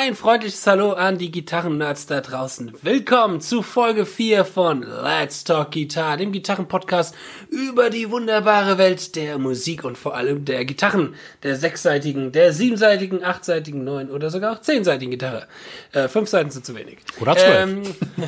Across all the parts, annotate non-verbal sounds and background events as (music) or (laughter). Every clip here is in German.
Ein freundliches Hallo an die Gitarrennerds da draußen. Willkommen zu Folge 4 von Let's Talk Guitar, dem Gitarrenpodcast über die wunderbare Welt der Musik und vor allem der Gitarren, der sechsseitigen, der siebenseitigen, achtseitigen, neun oder sogar auch zehnseitigen Gitarre. Äh, fünf Seiten sind zu wenig. Oder zwölf. Ähm,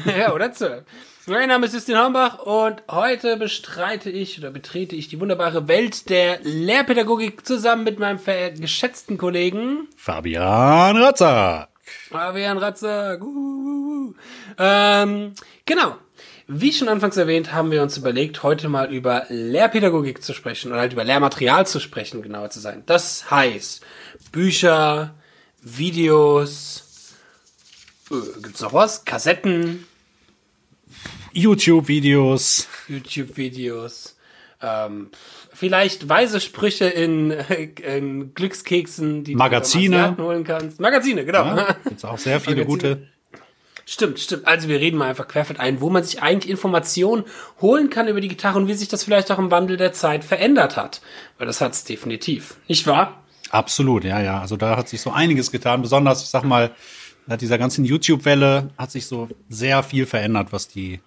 (laughs) ja, oder zwölf. Mein Name ist Justin Hornbach und heute bestreite ich oder betrete ich die wunderbare Welt der Lehrpädagogik zusammen mit meinem geschätzten Kollegen Fabian Ratzer. Fabian Ratzer. Uh, ähm, genau. Wie schon anfangs erwähnt, haben wir uns überlegt, heute mal über Lehrpädagogik zu sprechen oder halt über Lehrmaterial zu sprechen, genauer zu sein. Das heißt, Bücher, Videos, äh, gibt's noch was? Kassetten, YouTube-Videos. YouTube-Videos. Ähm, vielleicht weise Sprüche in, in Glückskeksen, die Magazine. du holen kannst. Magazine, genau. Ja, gibt's auch sehr viele Magazine. gute. Stimmt, stimmt. Also wir reden mal einfach querfeld ein, wo man sich eigentlich Informationen holen kann über die Gitarre und wie sich das vielleicht auch im Wandel der Zeit verändert hat. Weil das hat's definitiv. Nicht wahr? Absolut, ja, ja. Also da hat sich so einiges getan. Besonders, ich sag mal, nach dieser ganzen YouTube-Welle hat sich so sehr viel verändert, was die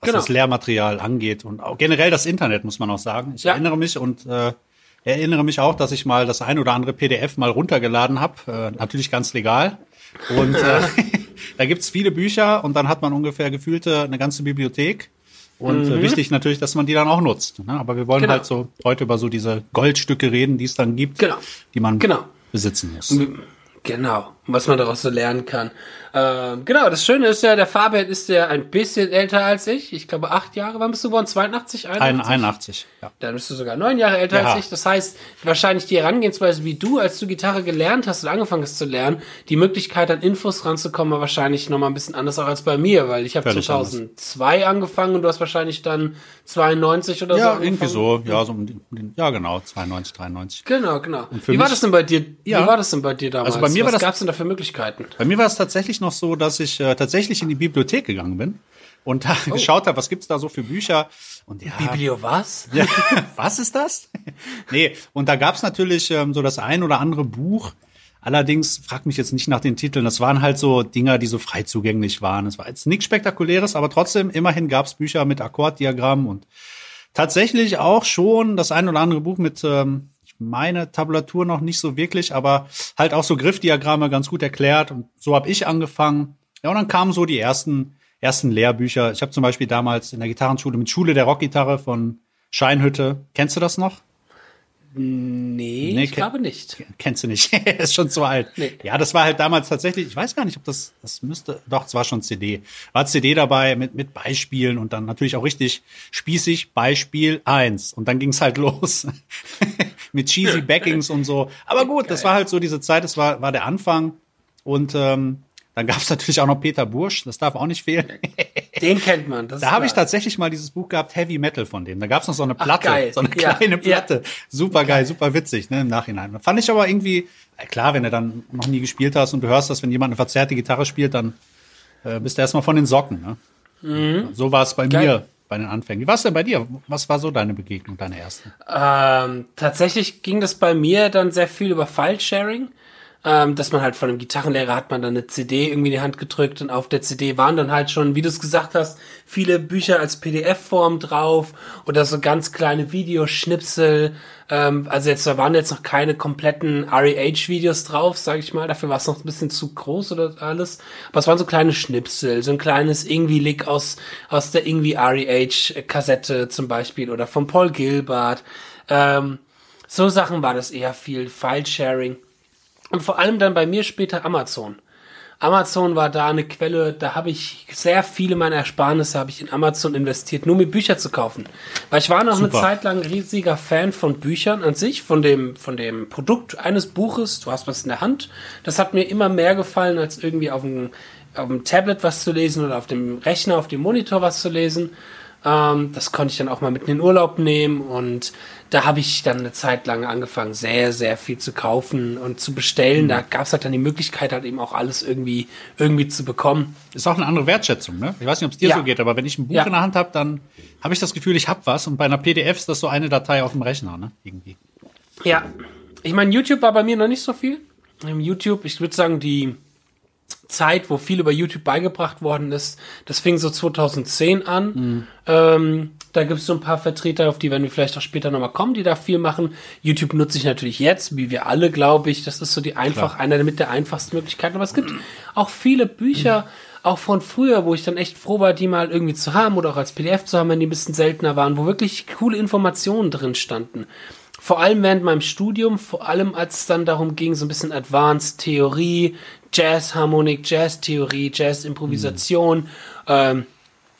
was Genau. das Lehrmaterial angeht und auch generell das Internet, muss man auch sagen. Ich Ja. erinnere mich und äh, erinnere mich auch, dass ich mal das ein oder andere PDF mal runtergeladen habe, äh, natürlich ganz legal. Und äh, (laughs) (laughs) da gibt's viele Bücher und dann hat man ungefähr gefühlte eine ganze Bibliothek. Und äh, wichtig natürlich, dass man die dann auch nutzt. Ne? Aber wir wollen Mhm. Genau. halt so heute über so diese Goldstücke reden, die es dann gibt, Genau. die man Genau. besitzen muss. Genau, was man daraus so lernen kann. Ähm, genau, das Schöne ist ja, der Fabian ist ja ein bisschen älter als ich. Ich glaube acht Jahre. Wann bist du geboren? 82, 81? Ein, 81, ja. Dann bist du sogar neun Jahre älter Ja. als ich. Das heißt, wahrscheinlich die Herangehensweise, wie du, als du Gitarre gelernt hast oder angefangen hast zu lernen, die Möglichkeit an Infos ranzukommen, war wahrscheinlich nochmal ein bisschen anders auch als bei mir, weil ich habe Völlig 2002 angefangen und du hast wahrscheinlich dann 92 oder so Ja, irgendwie so, ja, so um den, ja genau, 92, 93. Genau, genau. Wie war das denn bei dir? Ja. Wie war das denn bei dir damals? Also bei mir was war das- gab's denn da für Möglichkeiten? Bei mir war es tatsächlich noch so, dass ich äh, tatsächlich in die Bibliothek gegangen bin und da Oh. geschaut habe, was gibt's da so für Bücher und ja, Biblio was? (laughs) ja was ist das? (laughs) nee, und da gab's natürlich ähm, so das ein oder andere Buch. Allerdings frag mich jetzt nicht nach den Titeln. Das waren halt so Dinger, die so frei zugänglich waren. Es war jetzt nichts Spektakuläres, aber trotzdem immerhin gab's Bücher mit Akkorddiagrammen und tatsächlich auch schon das ein oder andere Buch mit, ähm, meine, Tabulatur noch nicht so wirklich, aber halt auch so Griffdiagramme ganz gut erklärt. Und so habe ich angefangen. Ja, und dann kamen so die ersten, ersten Lehrbücher. Ich habe zum Beispiel damals in der Gitarrenschule mit Schule der Rockgitarre von Scheinhütte. Kennst du das noch? Nee, Nee, ich glaube nicht. Kennst du nicht. (laughs) ist schon zu alt. Nee. Ja, das war halt damals tatsächlich, ich weiß gar nicht, ob das, das müsste, doch, es war schon CD. War CD dabei mit, mit Beispielen und dann natürlich auch richtig spießig, Beispiel eins Und dann ging's halt (laughs) los. Mit cheesy (laughs) Backings und so. Aber gut, das war halt so diese Zeit, das war, war der Anfang. Und ähm, dann gab's natürlich auch noch Peter Bursch, das darf auch nicht fehlen. Den kennt man. Das (laughs) Da habe ich tatsächlich mal dieses Buch gehabt, Heavy Metal von dem. Da gab's noch so eine Platte, geil. so eine Ja, kleine ja. Platte. Super geil, super witzig, ne, im Nachhinein. Fand ich aber irgendwie, äh, klar, wenn du dann noch nie gespielt hast und du hörst, dass wenn jemand eine verzerrte Gitarre spielt, dann äh, bist du erstmal von den Socken. Ne? So war es bei Mhm. Geil. mir bei den Anfängen. Wie war es denn bei dir? Was war so deine Begegnung, deine erste? Ähm, tatsächlich ging das bei mir dann sehr viel über File-Sharing. Ähm, dass man halt von einem Gitarrenlehrer hat man dann eine CD irgendwie in die Hand gedrückt und auf der CD waren dann halt schon, wie du es gesagt hast, viele Bücher als PDF-Form drauf oder so ganz kleine Videoschnipsel. Ähm, also jetzt, da waren jetzt noch keine kompletten REH-Videos drauf, sage ich mal. Dafür war es noch ein bisschen zu groß oder alles. Aber es waren so kleine Schnipsel, so ein kleines irgendwie Lick aus, aus der irgendwie REH-Kassette zum Beispiel oder von Paul Gilbert. Ähm, so Sachen war das eher viel, File-Sharing. Und vor allem dann bei mir später Amazon. Amazon war da eine Quelle, da habe ich sehr viele meiner Ersparnisse habe ich in Amazon investiert, nur mir Bücher zu kaufen. Weil ich war noch Super. eine Zeit lang riesiger Fan von Büchern an sich, von dem, von dem Produkt eines Buches. Du hast was in der Hand. Das hat mir immer mehr gefallen, als irgendwie auf dem, auf dem Tablet was zu lesen oder auf dem Rechner, auf dem Monitor was zu lesen. Ähm, das konnte ich dann auch mal mit in den Urlaub nehmen und da habe ich dann eine Zeit lang angefangen, sehr, sehr viel zu kaufen und zu bestellen. Da gab es halt dann die Möglichkeit, halt eben auch alles irgendwie, irgendwie zu bekommen. Ist auch eine andere Wertschätzung, ne? Ich weiß nicht, ob es dir Ja. so geht, aber wenn ich ein Buch Ja. in der Hand habe, dann habe ich das Gefühl, ich hab was. Und bei einer PDF ist das so eine Datei auf dem Rechner, ne? Irgendwie. Ja, ich meine, YouTube war bei mir noch nicht so viel. YouTube, ich würde sagen, die Zeit, wo viel über YouTube beigebracht worden ist. Das fing so 2010 an. Mhm. Ähm, da gibt es so ein paar Vertreter, auf die werden wir vielleicht auch später nochmal kommen, die da viel machen. YouTube nutze ich natürlich jetzt, wie wir alle, glaube ich. Das ist so die einfach, Klar. einer mit der einfachsten Möglichkeiten. Aber es gibt auch viele Bücher, auch von früher, wo ich dann echt froh war, die mal irgendwie zu haben oder auch als PDF zu haben, wenn die ein bisschen seltener waren, wo wirklich coole Informationen drin standen vor allem während meinem Studium, vor allem als es dann darum ging, so ein bisschen Advanced Theorie, Jazz-Harmonik, Jazz-Theorie, Jazz-Improvisation, mhm. ähm,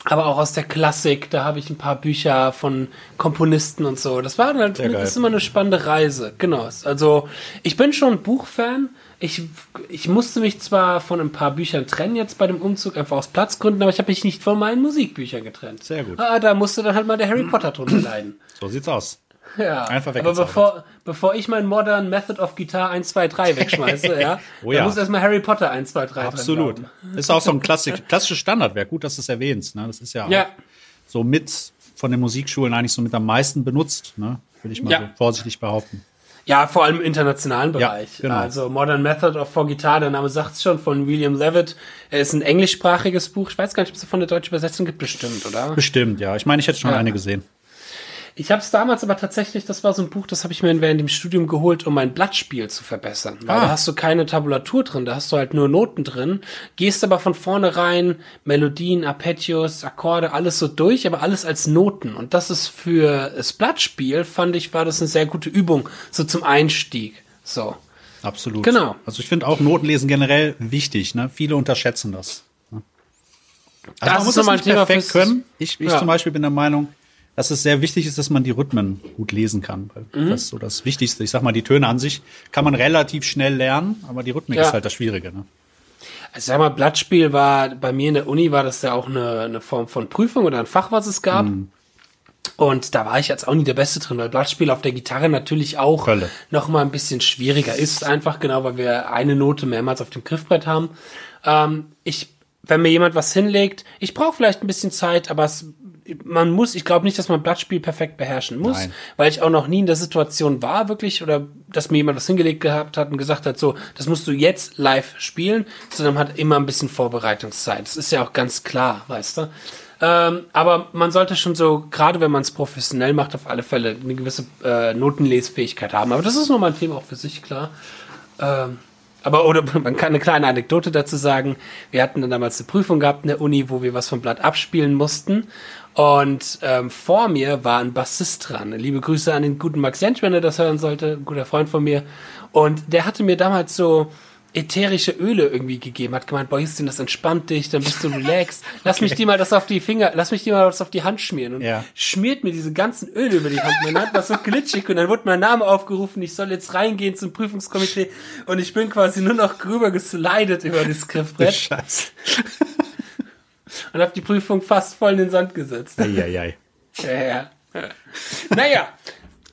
aber auch aus der Klassik, da habe ich ein paar Bücher von Komponisten und so. Das war halt, das ist immer eine spannende Reise. Genau. Also, ich bin schon Buchfan. Ich, ich musste mich zwar von ein paar Büchern trennen jetzt bei dem Umzug, einfach aus Platzgründen, aber ich habe mich nicht von meinen Musikbüchern getrennt. Sehr gut. Ah, da musste dann halt mal der Harry Potter drunter (clears throat) leiden. So sieht's aus. Ja, Einfach aber bevor, bevor ich mein Modern Method of Guitar 1, 2, 3 wegschmeiße, (laughs) ja, oh ja. muss erstmal Harry Potter 1, 2, 3 Absolut. (laughs) Ist auch so ein klassisch, klassisches Standardwerk. Gut, dass du es erwähnst. Ne? Das ist ja, ja. so mit von den Musikschulen eigentlich so mit am meisten benutzt, ne? würde ich mal ja. so vorsichtig behaupten. Ja, vor allem im internationalen Bereich. Ja, genau. Also Modern Method of for Guitar, der Name sagt es schon, von William Levitt. Er ist ein englischsprachiges Buch. Ich weiß gar nicht, ob es von der deutschen Übersetzung gibt, bestimmt, oder? Bestimmt, ja. Ich meine, ich hätte schon ja. eine gesehen. Ich habe es damals aber tatsächlich, das war so ein Buch, das habe ich mir während dem Studium geholt, um mein Blattspiel zu verbessern. Weil ah. da hast du keine Tabulatur drin, da hast du halt nur Noten drin, gehst aber von vornherein Melodien, Arpeggios, Akkorde, alles so durch, aber alles als Noten. Und das ist für das Blattspiel, fand ich, war das eine sehr gute Übung, so zum Einstieg. So. Absolut. Genau. Also ich finde auch Notenlesen generell wichtig. Ne? Viele unterschätzen das. Ne? Also das man muss das nicht perfekt können. Ich, ich ja. zum Beispiel bin der Meinung, dass es sehr wichtig ist, dass man die Rhythmen gut lesen kann. Mhm. Das ist so das Wichtigste. Ich sag mal, die Töne an sich kann man relativ schnell lernen, aber die Rhythmik ja. ist halt das Schwierige. Ne? Also sag mal, Blattspiel war bei mir in der Uni war das ja auch eine, eine Form von Prüfung oder ein Fach, was es gab. Mhm. Und da war ich jetzt auch nie der Beste drin, weil Blattspiel auf der Gitarre natürlich auch Hölle. noch mal ein bisschen schwieriger ist, einfach genau, weil wir eine Note mehrmals auf dem Griffbrett haben. Ähm, ich, wenn mir jemand was hinlegt, ich brauche vielleicht ein bisschen Zeit, aber es man muss, ich glaube nicht, dass man Blattspiel perfekt beherrschen muss, Nein. weil ich auch noch nie in der Situation war, wirklich, oder dass mir jemand was hingelegt gehabt hat und gesagt hat, so, das musst du jetzt live spielen, sondern man hat immer ein bisschen Vorbereitungszeit. Das ist ja auch ganz klar, weißt du. Ähm, aber man sollte schon so, gerade wenn man es professionell macht, auf alle Fälle eine gewisse äh, Notenlesfähigkeit haben. Aber das ist nochmal ein Thema auch für sich, klar. Ähm, aber oder (laughs) man kann eine kleine Anekdote dazu sagen. Wir hatten dann damals eine Prüfung gehabt in der Uni, wo wir was vom Blatt abspielen mussten. Und ähm, vor mir war ein Bassist dran. Liebe Grüße an den guten Max Jentsch, wenn er das hören sollte, ein guter Freund von mir. Und der hatte mir damals so ätherische Öle irgendwie gegeben, hat gemeint, boah, Justin, das entspannt dich, dann bist du (laughs) relaxed. Lass okay. mich dir mal das auf die Finger, lass mich dir mal das auf die Hand schmieren. Und ja. schmiert mir diese ganzen Öle über die Hand. Meine Hand war so glitschig und dann wurde mein Name aufgerufen, ich soll jetzt reingehen zum Prüfungskomitee und ich bin quasi nur noch grüber geslidet über das Griffbrett. Scheiße und habe die Prüfung fast voll in den Sand gesetzt. Eieiei. (laughs) ja, ja. naja,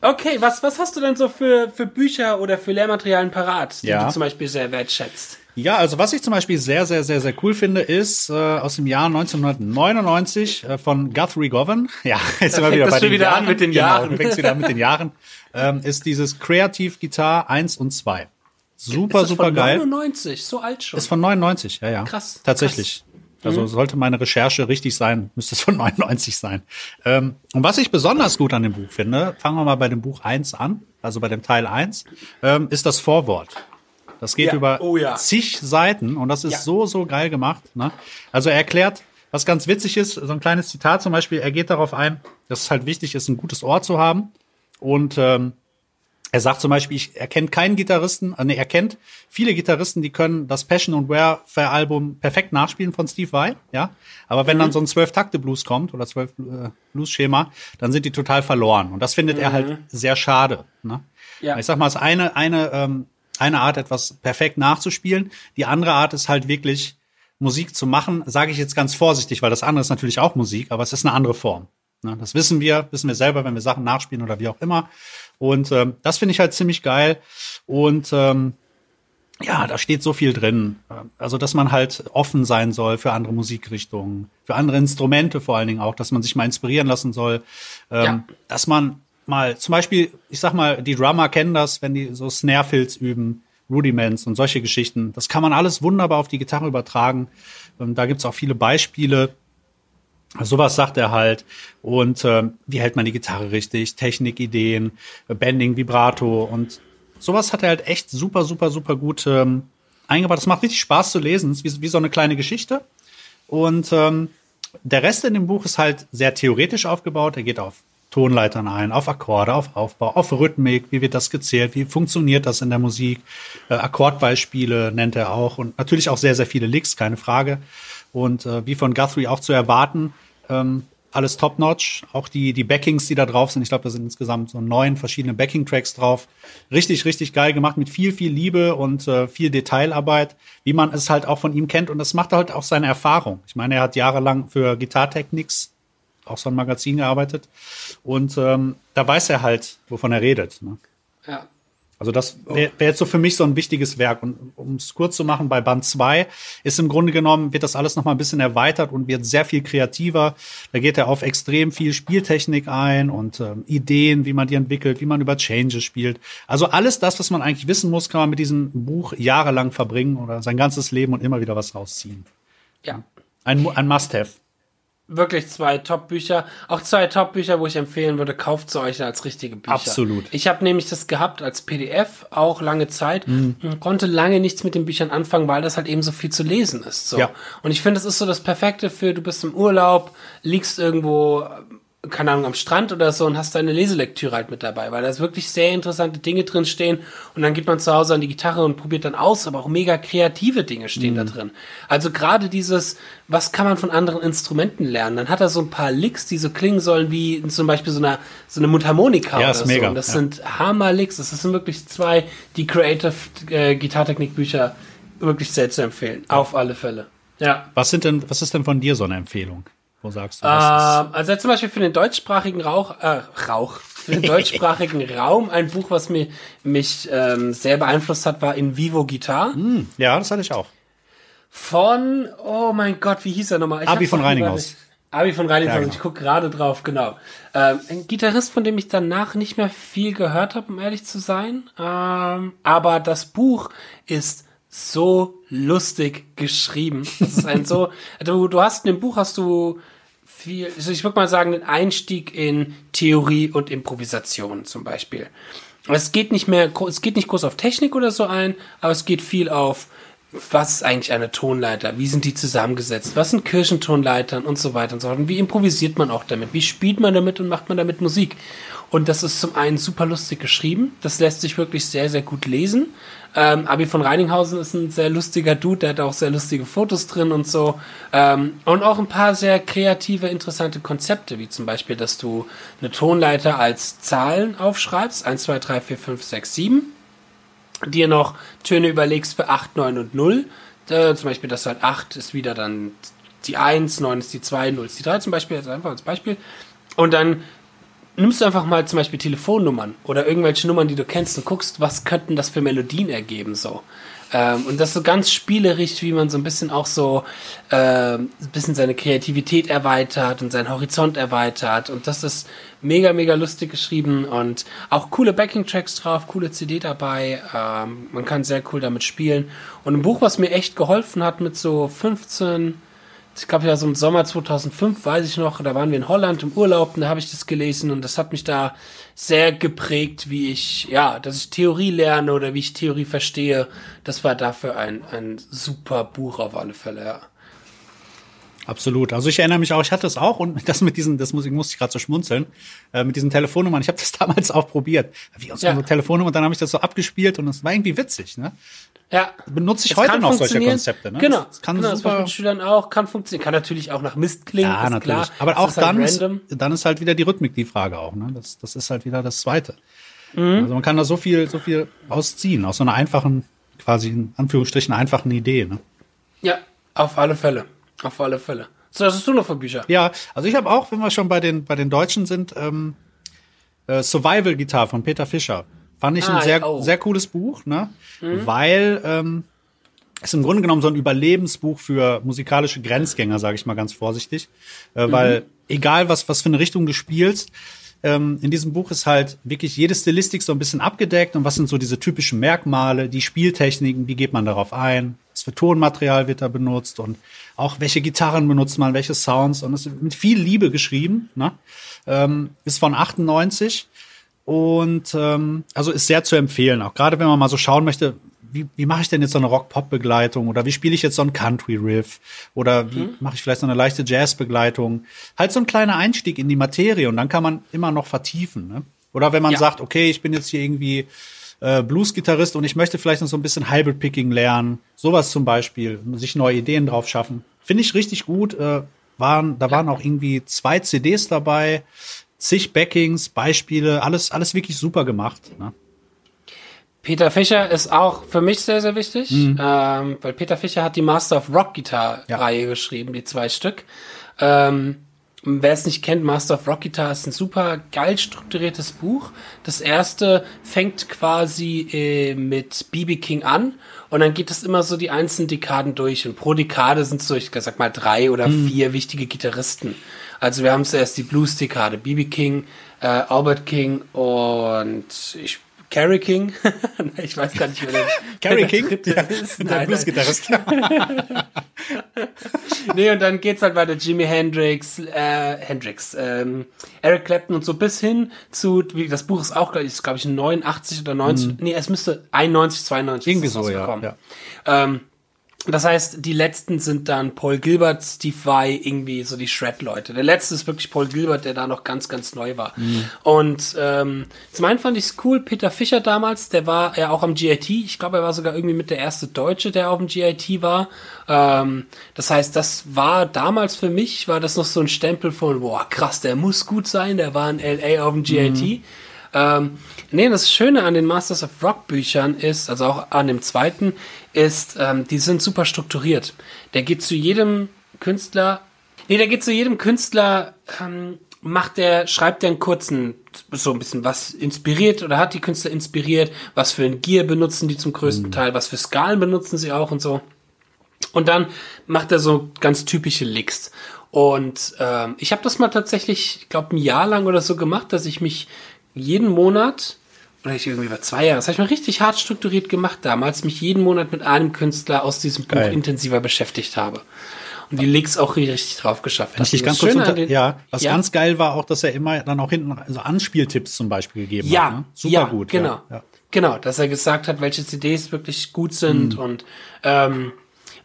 okay, was, was hast du denn so für, für Bücher oder für Lehrmaterialien parat, die ja. du zum Beispiel sehr wertschätzt? Ja, also was ich zum Beispiel sehr, sehr, sehr, sehr cool finde, ist äh, aus dem Jahr 1999 äh, von Guthrie Govan. (laughs) Ja, jetzt sind wir wieder bei den wieder Jahren. an mit den genau, Jahren. Genau, wieder an mit den (laughs) Jahren. Ähm, ist dieses Creative Guitar 1 und 2. Super, ist super von geil. 99, so alt schon. Ist von 99, ja, ja. Krass. Tatsächlich. Krass. Also mhm. sollte meine Recherche richtig sein, müsste es von (laughs) 99 sein. Ähm, und was ich besonders gut an dem Buch finde, fangen wir mal bei dem Buch 1 an, also bei dem Teil 1, ähm, ist das Vorwort. Das geht ja. über oh, ja. zig Seiten und das ist ja. so, so geil gemacht. Ne? Also er erklärt, was ganz witzig ist, so ein kleines Zitat zum Beispiel, er geht darauf ein, dass es halt wichtig ist, ein gutes Ohr zu haben und ähm, er sagt zum Beispiel, ich erkenne keinen Gitarristen, äh, nee, er kennt viele Gitarristen, die können das Passion und Warfare Album perfekt nachspielen von Steve Vai, ja. Aber wenn mhm. dann so ein Zwölf-Takte-Blues kommt oder zwölf äh, dann sind die total verloren. Und das findet mhm. er halt mhm. sehr schade. Ne? Ja. Ich sag mal, es ist eine, eine, ähm, eine Art, etwas perfekt nachzuspielen. Die andere Art ist halt wirklich Musik zu machen, sage ich jetzt ganz vorsichtig, weil das andere ist natürlich auch Musik, aber es ist eine andere Form. Ne? Das wissen wir, wissen wir selber, wenn wir Sachen nachspielen oder wie auch immer. Und ähm, das finde ich halt ziemlich geil. Und ähm, ja, da steht so viel drin. Also, dass man halt offen sein soll für andere Musikrichtungen, für andere Instrumente vor allen Dingen auch, dass man sich mal inspirieren lassen soll. Ähm, ja. Dass man mal, zum Beispiel, ich sag mal, die Drummer kennen das, wenn die so Snare-Fills üben, Rudiments und solche Geschichten. Das kann man alles wunderbar auf die Gitarre übertragen. Und da gibt's auch viele Beispiele. Sowas sagt er halt. Und äh, wie hält man die Gitarre richtig? Technikideen, Bending, Vibrato und sowas hat er halt echt super, super, super gut ähm, eingebaut. Das macht richtig Spaß zu lesen. Es ist wie, wie so eine kleine Geschichte. Und ähm, der Rest in dem Buch ist halt sehr theoretisch aufgebaut. Er geht auf Tonleitern ein, auf Akkorde, auf Aufbau, auf Rhythmik, wie wird das gezählt, wie funktioniert das in der Musik. Äh, Akkordbeispiele nennt er auch und natürlich auch sehr, sehr viele Licks, keine Frage. Und äh, wie von Guthrie auch zu erwarten, ähm, alles top-notch. Auch die, die Backings, die da drauf sind. Ich glaube, da sind insgesamt so neun verschiedene Backing-Tracks drauf. Richtig, richtig geil gemacht mit viel, viel Liebe und äh, viel Detailarbeit, wie man es halt auch von ihm kennt. Und das macht halt auch seine Erfahrung. Ich meine, er hat jahrelang für Guitar Technics, auch so ein Magazin gearbeitet. Und ähm, da weiß er halt, wovon er redet. Ne? Ja. Also das wäre wär jetzt so für mich so ein wichtiges Werk. Und um es kurz zu machen, bei Band 2 ist im Grunde genommen, wird das alles noch mal ein bisschen erweitert und wird sehr viel kreativer. Da geht er auf extrem viel Spieltechnik ein und ähm, Ideen, wie man die entwickelt, wie man über Changes spielt. Also alles das, was man eigentlich wissen muss, kann man mit diesem Buch jahrelang verbringen oder sein ganzes Leben und immer wieder was rausziehen. Ja. Ein, ein Must-Have wirklich zwei Top-Bücher. Auch zwei Top-Bücher, wo ich empfehlen würde, kauft sie euch als richtige Bücher. Absolut. Ich habe nämlich das gehabt als PDF, auch lange Zeit, mhm. und konnte lange nichts mit den Büchern anfangen, weil das halt eben so viel zu lesen ist. So. Ja. Und ich finde, das ist so das Perfekte für, du bist im Urlaub, liegst irgendwo keine Ahnung, am Strand oder so und hast deine Leselektüre halt mit dabei, weil da wirklich sehr interessante Dinge drin stehen und dann geht man zu Hause an die Gitarre und probiert dann aus, aber auch mega kreative Dinge stehen mhm. da drin. Also gerade dieses, was kann man von anderen Instrumenten lernen? Dann hat er so ein paar Licks, die so klingen sollen wie zum Beispiel so eine, so eine Mundharmonika ja, oder ist so. Mega, und das ja. sind Hammer-Licks. Das sind wirklich zwei, die Creative äh, Gitartechnik-Bücher wirklich sehr zu empfehlen. Auf alle Fälle. Ja. Was sind denn, was ist denn von dir so eine Empfehlung? Wo sagst du das? Ähm, also zum Beispiel für den deutschsprachigen Rauch, äh, Rauch, für den (laughs) deutschsprachigen Raum ein Buch, was mir, mich ähm, sehr beeinflusst hat, war In Vivo Guitar. Mm, ja, das hatte ich auch. Von, oh mein Gott, wie hieß er nochmal? Ich Abi von Reininghaus. Abi von Reininghaus, ja, genau. ich gucke gerade drauf, genau. Ähm, ein Gitarrist, von dem ich danach nicht mehr viel gehört habe, um ehrlich zu sein. Ähm, aber das Buch ist so lustig geschrieben. Das ist ein so, (laughs) du, du hast in dem Buch hast du viel, also ich würde mal sagen, den Einstieg in Theorie und Improvisation zum Beispiel. Es geht nicht mehr, es geht nicht groß auf Technik oder so ein, aber es geht viel auf, was ist eigentlich eine Tonleiter? Wie sind die zusammengesetzt? Was sind Kirchentonleitern und so weiter und so fort? Und wie improvisiert man auch damit? Wie spielt man damit und macht man damit Musik? Und das ist zum einen super lustig geschrieben. Das lässt sich wirklich sehr, sehr gut lesen. Ähm, Abi von Reininghausen ist ein sehr lustiger Dude, der hat auch sehr lustige Fotos drin und so. Ähm, und auch ein paar sehr kreative, interessante Konzepte, wie zum Beispiel, dass du eine Tonleiter als Zahlen aufschreibst. 1, 2, 3, 4, 5, 6, 7. Dir noch Töne überlegst für 8, 9 und 0. Äh, zum Beispiel, dass halt 8 ist wieder dann die 1, 9 ist die 2, 0 ist die 3 zum Beispiel, also einfach als Beispiel. Und dann nimmst du einfach mal zum Beispiel Telefonnummern oder irgendwelche Nummern, die du kennst und guckst, was könnten das für Melodien ergeben so. Ähm, und das so ganz spielerisch, wie man so ein bisschen auch so äh, ein bisschen seine Kreativität erweitert und seinen Horizont erweitert. Und das ist mega, mega lustig geschrieben und auch coole Backing-Tracks drauf, coole CD dabei. Ähm, man kann sehr cool damit spielen. Und ein Buch, was mir echt geholfen hat mit so 15 ich glaube ja so im Sommer 2005, weiß ich noch, da waren wir in Holland im Urlaub und da habe ich das gelesen und das hat mich da sehr geprägt, wie ich, ja, dass ich Theorie lerne oder wie ich Theorie verstehe. Das war dafür ein, ein super Buch auf alle Fälle, ja. Absolut. Also ich erinnere mich auch, ich hatte es auch und das mit diesen, das muss ich, musste ich gerade so schmunzeln, äh, mit diesen Telefonnummern. Ich habe das (laughs) damals auch probiert. Wie unsere ja. Telefonnummer dann habe ich das so abgespielt und es war irgendwie witzig, ne? Ja. Benutze ich heute noch solche Konzepte, ne? Genau. Das kann genau, super. Das mit Schülern auch, kann funktionieren. Kann natürlich auch nach Mist klingen. Ja, natürlich. Klar. Aber auch halt dann, ist, dann ist halt wieder die Rhythmik die Frage auch, ne? Das, das ist halt wieder das Zweite. Mhm. Also man kann da so viel, so viel ausziehen, aus so einer einfachen, quasi in Anführungsstrichen einfachen Idee, ne? Ja, auf alle Fälle. Auf alle Fälle. So, was hast du noch für Bücher? Ja, also ich habe auch, wenn wir schon bei den, bei den Deutschen sind, ähm, äh, Survival Guitar von Peter Fischer. Fand ich ah, ein sehr, oh. sehr cooles Buch, ne? Mhm. Weil ähm, ist im Grunde genommen so ein Überlebensbuch für musikalische Grenzgänger, sage ich mal ganz vorsichtig. Äh, mhm. Weil egal was, was für eine Richtung du spielst, ähm, in diesem Buch ist halt wirklich jede Stilistik so ein bisschen abgedeckt. Und was sind so diese typischen Merkmale, die Spieltechniken, wie geht man darauf ein, was für Tonmaterial wird da benutzt? Und auch welche Gitarren benutzt man, welche Sounds? Und es ist mit viel Liebe geschrieben. Ne? Ähm, ist von 98 und ähm, also ist sehr zu empfehlen, auch gerade wenn man mal so schauen möchte, wie, wie mache ich denn jetzt so eine Rock-Pop-Begleitung oder wie spiele ich jetzt so einen Country-Riff oder wie mhm. mache ich vielleicht so eine leichte Jazz-Begleitung? Halt so ein kleiner Einstieg in die Materie und dann kann man immer noch vertiefen. Ne? Oder wenn man ja. sagt, okay, ich bin jetzt hier irgendwie äh, Blues-Gitarrist und ich möchte vielleicht noch so ein bisschen Hybrid-Picking lernen, sowas zum Beispiel, sich neue Ideen drauf schaffen. Finde ich richtig gut. Äh, waren, da waren auch irgendwie zwei CDs dabei, zig Backings, Beispiele, alles, alles wirklich super gemacht. Ne? Peter Fischer ist auch für mich sehr, sehr wichtig, mhm. ähm, weil Peter Fischer hat die Master of Rock Guitar Reihe ja. geschrieben, die zwei Stück. Ähm, wer es nicht kennt, Master of Rock Guitar ist ein super geil strukturiertes Buch. Das erste fängt quasi äh, mit BB King an und dann geht es immer so die einzelnen Dekaden durch und pro Dekade sind so, ich sag mal, drei oder mhm. vier wichtige Gitarristen. Also wir haben zuerst die Blues-Dekade, BB King, äh, Albert King und ich Carrie King. (laughs) ich weiß gar nicht, wer der, (laughs) Carrie King ja, ist. Nein, der Blues-Gitarrist. (laughs) nee, und dann geht's halt weiter Jimi Hendrix, äh, Hendrix, ähm, Eric Clapton und so bis hin zu, wie, das Buch ist auch, ist, glaube ich, 89 oder 90, mm. nee, es müsste 91, 92 Irgendwie so, ja. ja. Ähm, das heißt, die letzten sind dann Paul Gilbert, Steve Vai, irgendwie so die Shred-Leute. Der letzte ist wirklich Paul Gilbert, der da noch ganz, ganz neu war. Mhm. Und ähm, zum einen fand ich es cool, Peter Fischer damals, der war ja auch am GIT. Ich glaube, er war sogar irgendwie mit der erste Deutsche, der auf dem GIT war. Ähm, das heißt, das war damals für mich, war das noch so ein Stempel von, boah, krass, der muss gut sein, der war in LA auf dem GIT. Mhm. Ähm, nee, das Schöne an den Masters of Rock Büchern ist, also auch an dem zweiten, ist, ähm, die sind super strukturiert. Der geht zu jedem Künstler, nee, der geht zu jedem Künstler, ähm, macht der, schreibt der einen kurzen, so ein bisschen was inspiriert oder hat die Künstler inspiriert, was für ein Gear benutzen die zum größten mhm. Teil, was für Skalen benutzen sie auch und so. Und dann macht er so ganz typische Licks. Und ähm, ich habe das mal tatsächlich, ich glaube, ein Jahr lang oder so gemacht, dass ich mich jeden Monat, oder ich irgendwie war zwei Jahre, das habe ich mal richtig hart strukturiert gemacht damals, mich jeden Monat mit einem Künstler aus diesem Buch Geil. intensiver beschäftigt habe. Und die Links auch richtig drauf geschafft. Richtig, ganz kurz unter, den, ja, was ja. ganz geil war auch, dass er immer dann auch hinten so Anspieltipps zum Beispiel gegeben ja, hat. Ne? Super ja, gut. Genau. Ja, Genau, dass er gesagt hat, welche CDs wirklich gut sind mhm. und ähm, und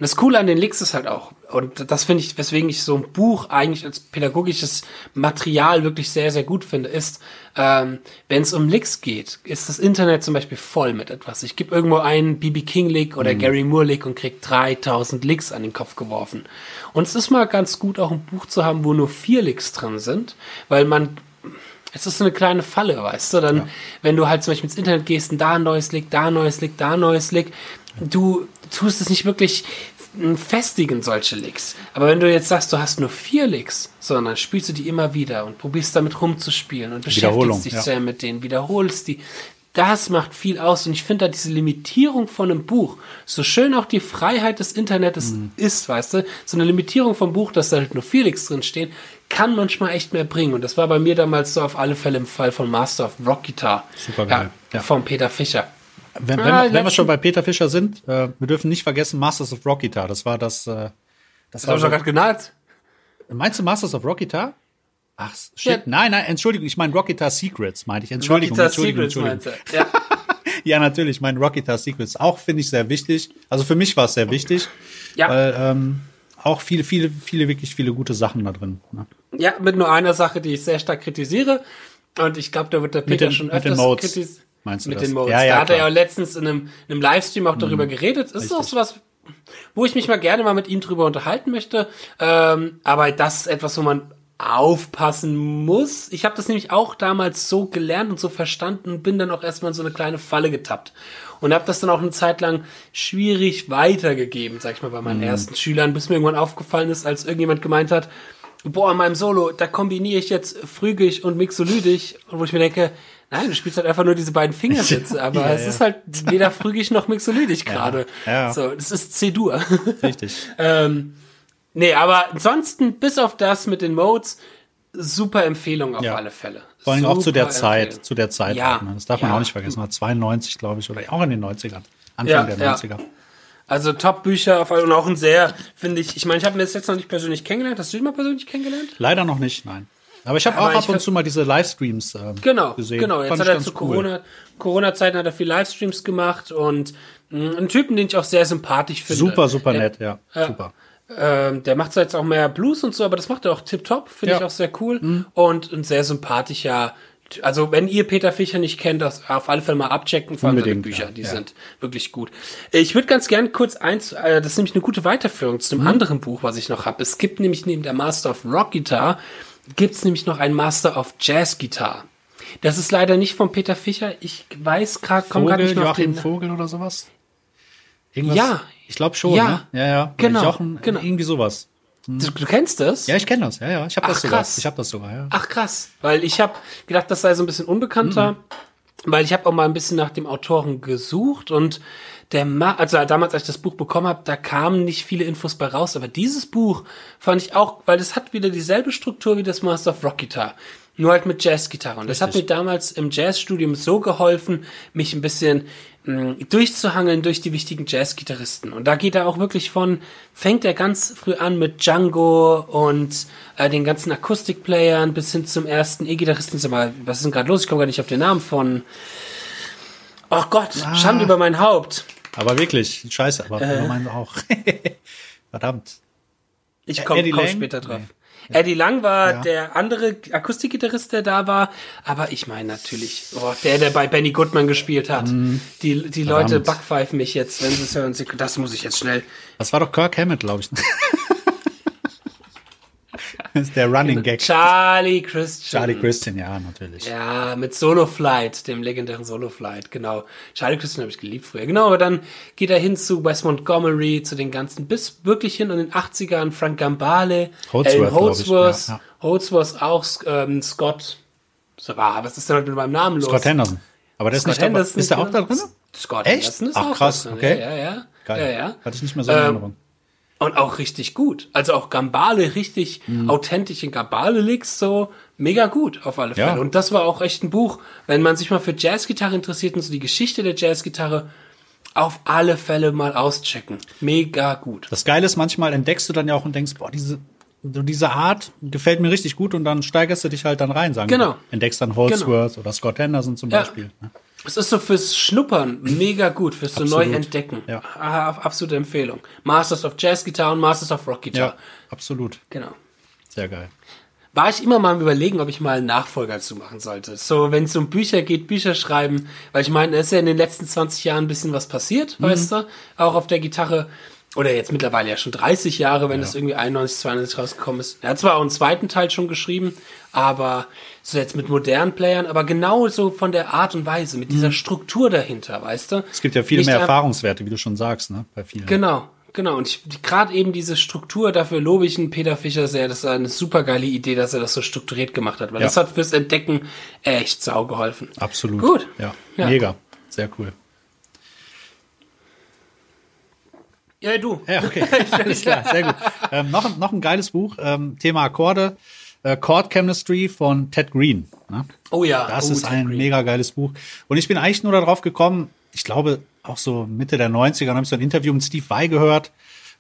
das Coole an den Licks ist halt auch, und das finde ich, weswegen ich so ein Buch eigentlich als pädagogisches Material wirklich sehr, sehr gut finde, ist, ähm, wenn es um Licks geht, ist das Internet zum Beispiel voll mit etwas. Ich gebe irgendwo einen BB King Lick oder mhm. Gary Moore Lick und krieg 3000 Licks an den Kopf geworfen. Und es ist mal ganz gut, auch ein Buch zu haben, wo nur vier Licks drin sind, weil man es ist so eine kleine Falle, weißt du? Dann, ja. wenn du halt zum Beispiel ins Internet gehst, und da ein neues Lick, da ein neues Lick, da ein neues Lick, du tust es nicht wirklich festigen solche Licks. Aber wenn du jetzt sagst, du hast nur vier Licks, sondern spielst du die immer wieder und probierst damit rumzuspielen und beschäftigst dich ja. sehr mit denen, wiederholst die. Das macht viel aus und ich finde da diese Limitierung von einem Buch, so schön auch die Freiheit des Internets mhm. ist, weißt du, so eine Limitierung vom Buch, dass da halt nur vier Licks drin stehen, kann manchmal echt mehr bringen. Und das war bei mir damals so auf alle Fälle im Fall von Master of Rock Guitar. Super geil. Ja, ja. Von Peter Fischer. Wenn, wenn, ah, wenn wir schon bei Peter Fischer sind, äh, wir dürfen nicht vergessen Masters of Rock Guitar. Das war das. Äh, das, das habe ich doch gerade genannt. Meinst du Masters of Rock Guitar? Ach, shit. Ja. Nein, nein, Entschuldigung, ich meine Rock Guitar Secrets, meinte ich. Entschuldigung, Rock Entschuldigung, Secrets Entschuldigung. Ja. (laughs) ja, natürlich, mein Rock Guitar Secrets. Auch finde ich sehr wichtig. Also für mich war es sehr wichtig. Ja. Weil, ähm, auch viele, viele, viele, wirklich viele gute Sachen da drin. Ne? Ja, mit nur einer Sache, die ich sehr stark kritisiere. Und ich glaube, da wird der Peter den, schon öfters kritisiert. Meinst du mit das? den Modes. Ja, ja, da hat er ja letztens in einem, in einem Livestream auch darüber mhm. geredet. Ist Richtig. auch sowas, wo ich mich mal gerne mal mit ihm drüber unterhalten möchte. Ähm, aber das ist etwas, wo man aufpassen muss. Ich habe das nämlich auch damals so gelernt und so verstanden und bin dann auch erstmal in so eine kleine Falle getappt. Und habe das dann auch eine Zeit lang schwierig weitergegeben, sag ich mal, bei meinen mhm. ersten Schülern, bis mir irgendwann aufgefallen ist, als irgendjemand gemeint hat, boah, in meinem Solo, da kombiniere ich jetzt phrygisch und mixolydisch. Und wo ich mir denke, Nein, du spielst halt einfach nur diese beiden Fingersätze, (laughs) aber ja, es ja. ist halt (laughs) weder phrygisch noch mixolydisch gerade. Ja, so, das ist C-Dur. (laughs) Richtig. ähm, nee, aber ansonsten, bis auf das mit den Modes, super Empfehlung auf Ja. alle Fälle. Vor allem auch zu der Zeit, zu der Zeit. Ja, auch, ne? Das darf man ja. auch nicht vergessen. War 92, glaube ich, oder auch in den 90ern. Anfang Ja, der ja. 90er. Also Top-Bücher und auch ein sehr, finde ich, ich meine, ich habe mir das jetzt noch nicht persönlich kennengelernt. Hast du ihn mal persönlich kennengelernt? Leider noch nicht, nein. Aber ich habe auch ab und zu mal diese Livestreams äh, Genau, gesehen. genau. Jetzt Fand hat er zu cool. Corona, Corona-Zeiten hat er viel Livestreams gemacht und mh, einen Typen, den ich auch sehr sympathisch finde. Super, super Der- nett, ja. Ja. Super. Ähm, der macht zwar jetzt auch mehr Blues und so, aber das macht er auch tipptopp, finde Ja. Mhm. ich auch sehr cool. Und ein sehr sympathischer. Also, wenn ihr Peter Fischer nicht kennt, das auf alle Fälle mal abchecken, vor allem seine Bücher, ja. die Ja. sind wirklich gut. Ich würde ganz gern kurz eins, äh, das ist nämlich eine gute Weiterführung zu dem Mhm. anderen Buch, was ich noch habe. Es gibt nämlich neben der Master of Rock Guitar, gibt's nämlich noch ein Master of Jazz Guitar. Das ist leider nicht von Peter Fischer. Ich weiß gerade, komm gerade nicht mehr auf Joachim den. Vogel oder sowas? Irgendwas? Ja. Ich glaube schon, Ja. ne? Ja, ja. Genau, Jochen, genau. Irgendwie sowas. Du, du kennst das? Ja, ich kenne das. Ja, ja. Ich habe das Ach, sogar. krass. Ich habe das sogar, ja. Ach krass, weil ich habe gedacht, das sei so ein bisschen unbekannter, weil ich habe auch mal ein bisschen nach dem Autoren gesucht und der Ma also damals als ich das Buch bekommen habe, da kamen nicht viele Infos bei raus, aber dieses Buch fand ich auch, weil es hat wieder dieselbe Struktur wie das Master of Rock Guitar, nur halt mit Jazzgitarre und das hat mir Richtig. damals im Jazzstudium so geholfen, mich ein bisschen mh, durchzuhangeln durch die wichtigen Jazzgitarristen. Und da geht er auch wirklich von, fängt er ganz früh an mit Django und äh, den ganzen Akustikplayern bis hin zum ersten E-Gitarristen. Sag mal, was ist denn gerade los? Ich komme gar nicht auf den Namen von. Ach Gott, Ah. Schande über mein Haupt. Aber wirklich, scheiße, aber Äh. meinen auch. (laughs) Verdammt. Ich komme komm später drauf. Eddie Lang war Ja. der andere Akustikgitarrist, der da war. Aber ich meine natürlich, oh, der, der bei Benny Goodman gespielt hat. Die, die Leute backpfeifen mich jetzt, wenn sie es hören. Sie- Das muss ich jetzt schnell. Das war doch Kirk Hammett, glaube ich. (laughs) das ist der Running Gag. Charlie Christian. Charlie Christian, ja, natürlich. Ja, mit Solo Flight, dem legendären Solo Flight, genau. Charlie Christian habe ich geliebt früher. Genau, aber dann geht er hin zu Wes Montgomery, zu den ganzen, bis wirklich hin in den 80ern, Frank Gambale, Holdsworth, Alan glaub ich, Holdsworth, ja, ja. Holdsworth auch, ähm, Scott, ah, was ist denn heute mit meinem Namen los? Scott Henderson. Aber der ist Scott nicht dabei. Henderson, Ist der auch da genau. drin? Scott Echt? Henderson ist Ach, auch krass, okay. Ja, ja, ja. Geil. Ja, ja. Hatte ich nicht mehr so in Ähm, Erinnerung. Und auch richtig gut. Also auch Gambale richtig Mhm. authentisch in Gambale-Licks so mega gut auf alle Fälle. Ja. Und das war auch echt ein Buch, wenn man sich mal für Jazzgitarre interessiert und so die Geschichte der Jazzgitarre auf alle Fälle mal auschecken. Mega gut. Das Geile ist, manchmal entdeckst du dann ja auch und denkst, boah, diese, diese Art gefällt mir richtig gut und dann steigerst du dich halt dann rein, sagen wir. Genau. Entdeckst dann Holdsworth oder Scott Henderson zum Ja. Beispiel. Es ist so fürs Schnuppern mega gut, fürs so neu entdecken. Ja. Ah, absolute Empfehlung. Masters of Jazz Guitar und Masters of Rock Guitar. Ja, absolut. Genau. Sehr geil. war ich immer mal am überlegen, ob ich mal einen Nachfolger zu machen sollte. So, wenn es um Bücher geht, Bücher schreiben, weil ich meine, es ist ja in den letzten 20 Jahren ein bisschen was passiert, Mhm. weißt du, auch auf der Gitarre. Oder jetzt mittlerweile ja schon 30 Jahre, wenn es irgendwie 91, 92 rausgekommen ist. Er hat zwar auch einen zweiten Teil schon geschrieben, aber so jetzt mit modernen Playern, aber genau so von der Art und Weise, mit dieser Struktur dahinter, weißt du? Mhm. Es gibt ja viel Nicht mehr Erfahrungswerte, wie du schon sagst, ne? Bei vielen. Genau, genau. Und ich gerade eben diese Struktur, dafür lobe ich einen Peter Fischer sehr. Das ist eine super geile Idee, dass er das so strukturiert gemacht hat. Weil Ja. das hat fürs Entdecken echt sau geholfen. Absolut. Gut. Ja. Ja. Mega. Sehr cool. Ja, du. Ja, okay. (laughs) Alles klar, sehr gut. Ähm, noch, ein- noch ein geiles Buch, ähm, Thema Akkorde. Äh, Chord Chemistry von Ted Green. Ne? Oh ja. Das oh, ist Ted ein Green. mega geiles Buch. Und ich bin eigentlich nur darauf gekommen, ich glaube, auch so Mitte der 90er habe ich so ein Interview mit Steve Vai gehört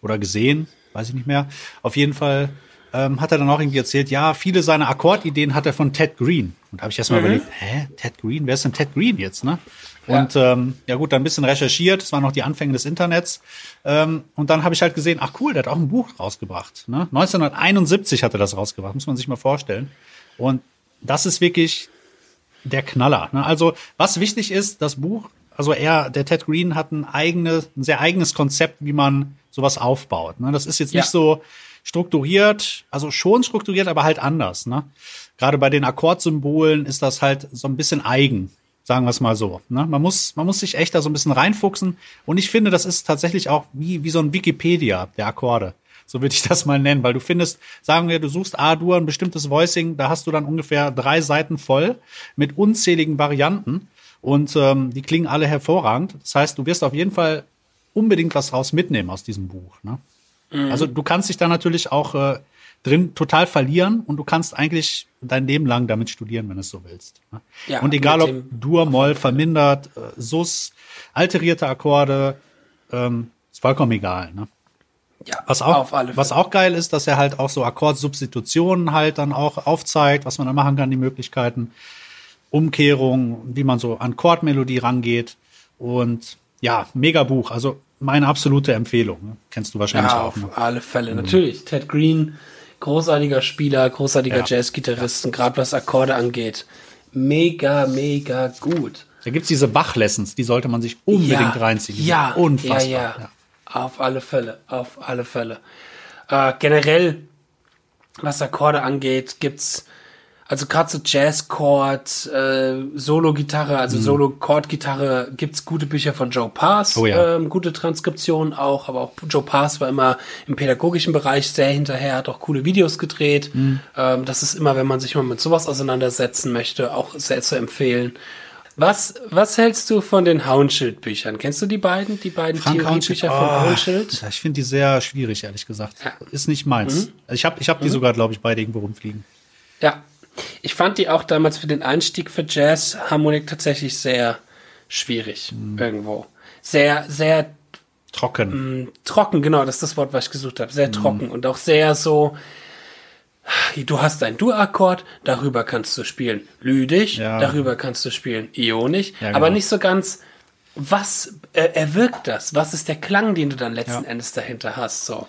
oder gesehen, weiß ich nicht mehr. Auf jeden Fall ähm, hat er dann auch irgendwie erzählt, ja, viele seiner Akkordideen hat er von Ted Green. Und da habe ich erst mal Mhm. überlegt, hä, Ted Green, wer ist denn Ted Green jetzt, ne? Und ja. Ähm, ja gut, dann ein bisschen recherchiert, das waren noch die Anfänge des Internets. Ähm, und dann habe ich halt gesehen, ach cool, der hat auch ein Buch rausgebracht. Ne? 1971 hat er das rausgebracht, muss man sich mal vorstellen. Und das ist wirklich der Knaller. Ne? Also was wichtig ist, das Buch, also er, der Ted Green hat ein eigenes, ein sehr eigenes Konzept, wie man sowas aufbaut. Ne? Das ist jetzt Ja. nicht so strukturiert, also schon strukturiert, aber halt anders. Ne? Gerade bei den Akkordsymbolen ist das halt so ein bisschen eigen, sagen wir es mal so. Ne? Man muss, man muss sich echt da so ein bisschen reinfuchsen. Und ich finde, das ist tatsächlich auch wie, wie so ein Wikipedia der Akkorde. So würde ich das mal nennen, weil du findest, sagen wir, du suchst A-Dur, ein bestimmtes Voicing, da hast du dann ungefähr drei Seiten voll mit unzähligen Varianten und ähm, die klingen alle hervorragend. Das heißt, du wirst auf jeden Fall unbedingt was raus mitnehmen aus diesem Buch. Ne? Also du kannst dich da natürlich auch äh, drin total verlieren und du kannst eigentlich dein Leben lang damit studieren, wenn du es so willst. Ja, und egal ob Dur, Moll, vermindert, äh, Sus, alterierte Akkorde, ähm, ist vollkommen egal. Ne? Ja, Was auch, auf alle was auch geil ist, dass er halt auch so Akkordsubstitutionen halt dann auch aufzeigt, was man da machen kann, die Möglichkeiten, Umkehrung, wie man so an Chordmelodie rangeht. Und ja, mega Buch. Also meine absolute Empfehlung. Ne? Kennst du wahrscheinlich Ja, auch. auf Ne? alle Fälle. Natürlich. Ted Green, großartiger Spieler, großartiger Ja. Jazzgitarristen, gerade was Akkorde angeht. Mega, mega gut. Da gibt's diese Bach-Lessons, die sollte man sich unbedingt reinziehen. Die Ja, unfassbar. Ja, ja. Auf alle Fälle, auf alle Fälle. Äh, generell, was Akkorde angeht, gibt's also gerade so Jazzchord, äh, Solo-Gitarre, also Solo-Chord-Gitarre, gibt's gute Bücher von Joe Pass, Oh ja. ähm, gute Transkriptionen auch, aber auch Joe Pass war immer im pädagogischen Bereich sehr hinterher, hat auch coole Videos gedreht. Ähm, das ist immer, wenn man sich mal mit sowas auseinandersetzen möchte, auch sehr zu empfehlen. Was, was hältst du von den Hauenschild-Büchern? Kennst du die beiden? Die beiden Theoriebücher von oh, Hauenschild? ja, Ich finde die sehr schwierig, ehrlich gesagt. Ja. Ist nicht meins. Mhm. Also Ich habe ich hab die sogar, glaube ich, beide irgendwo rumfliegen. Ja. Ich fand die auch damals für den Einstieg für Jazz Harmonik tatsächlich sehr schwierig Mhm. irgendwo. Sehr, sehr Trocken. mh, trocken, genau, das ist das Wort, was ich gesucht habe. Mhm. Sehr trocken und auch sehr so. Du hast einen Dur-Akkord, darüber kannst du spielen lydisch, Ja. darüber kannst du spielen ionisch, Ja, aber genau. nicht so ganz. Was äh, erwirkt das? Was ist der Klang, den du dann letzten Ja. Endes dahinter hast? So,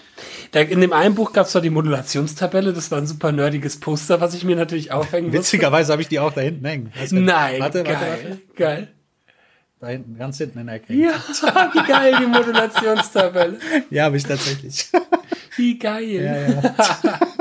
da, in dem einen Buch gab es zwar die Modulationstabelle, das war ein super nerdiges Poster, was ich mir natürlich aufhängen musste. Witzigerweise habe ich die auch da hinten hängen. Du? Nein, warte, geil, warte, warte. geil. Da hinten, ganz hinten in der Ecke. Ja, wie geil die Modulationstabelle. Ja, habe ich tatsächlich. Wie geil. ja, ja. (laughs)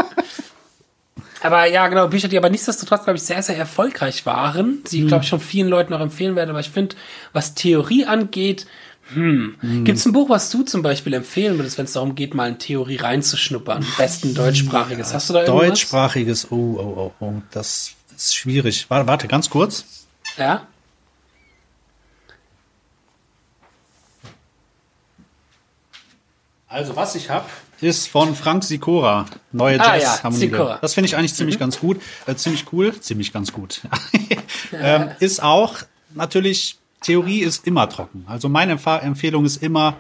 Aber ja, genau, Bücher, die aber nichtsdestotrotz, glaube ich, sehr, sehr erfolgreich waren, die, Hm. glaube ich, schon vielen Leuten auch empfehlen werde. Aber ich finde, was Theorie angeht, hm, gibt's ein Buch, was du zum Beispiel empfehlen würdest, wenn es darum geht, mal in Theorie reinzuschnuppern? Am besten deutschsprachiges. Hast du da irgendwas? Deutschsprachiges, oh, oh, oh, oh, das ist schwierig. Warte, warte, ganz kurz. Ja? Also, was ich habe, ist von Frank Sikora. Neue Ah, Jazz ja. Sikora. Das finde ich eigentlich ziemlich ganz gut. Äh, ziemlich cool. Ziemlich ganz gut. (laughs) ähm, ist auch, natürlich, Theorie ist immer trocken. Also, meine Empf Empfehlung ist immer,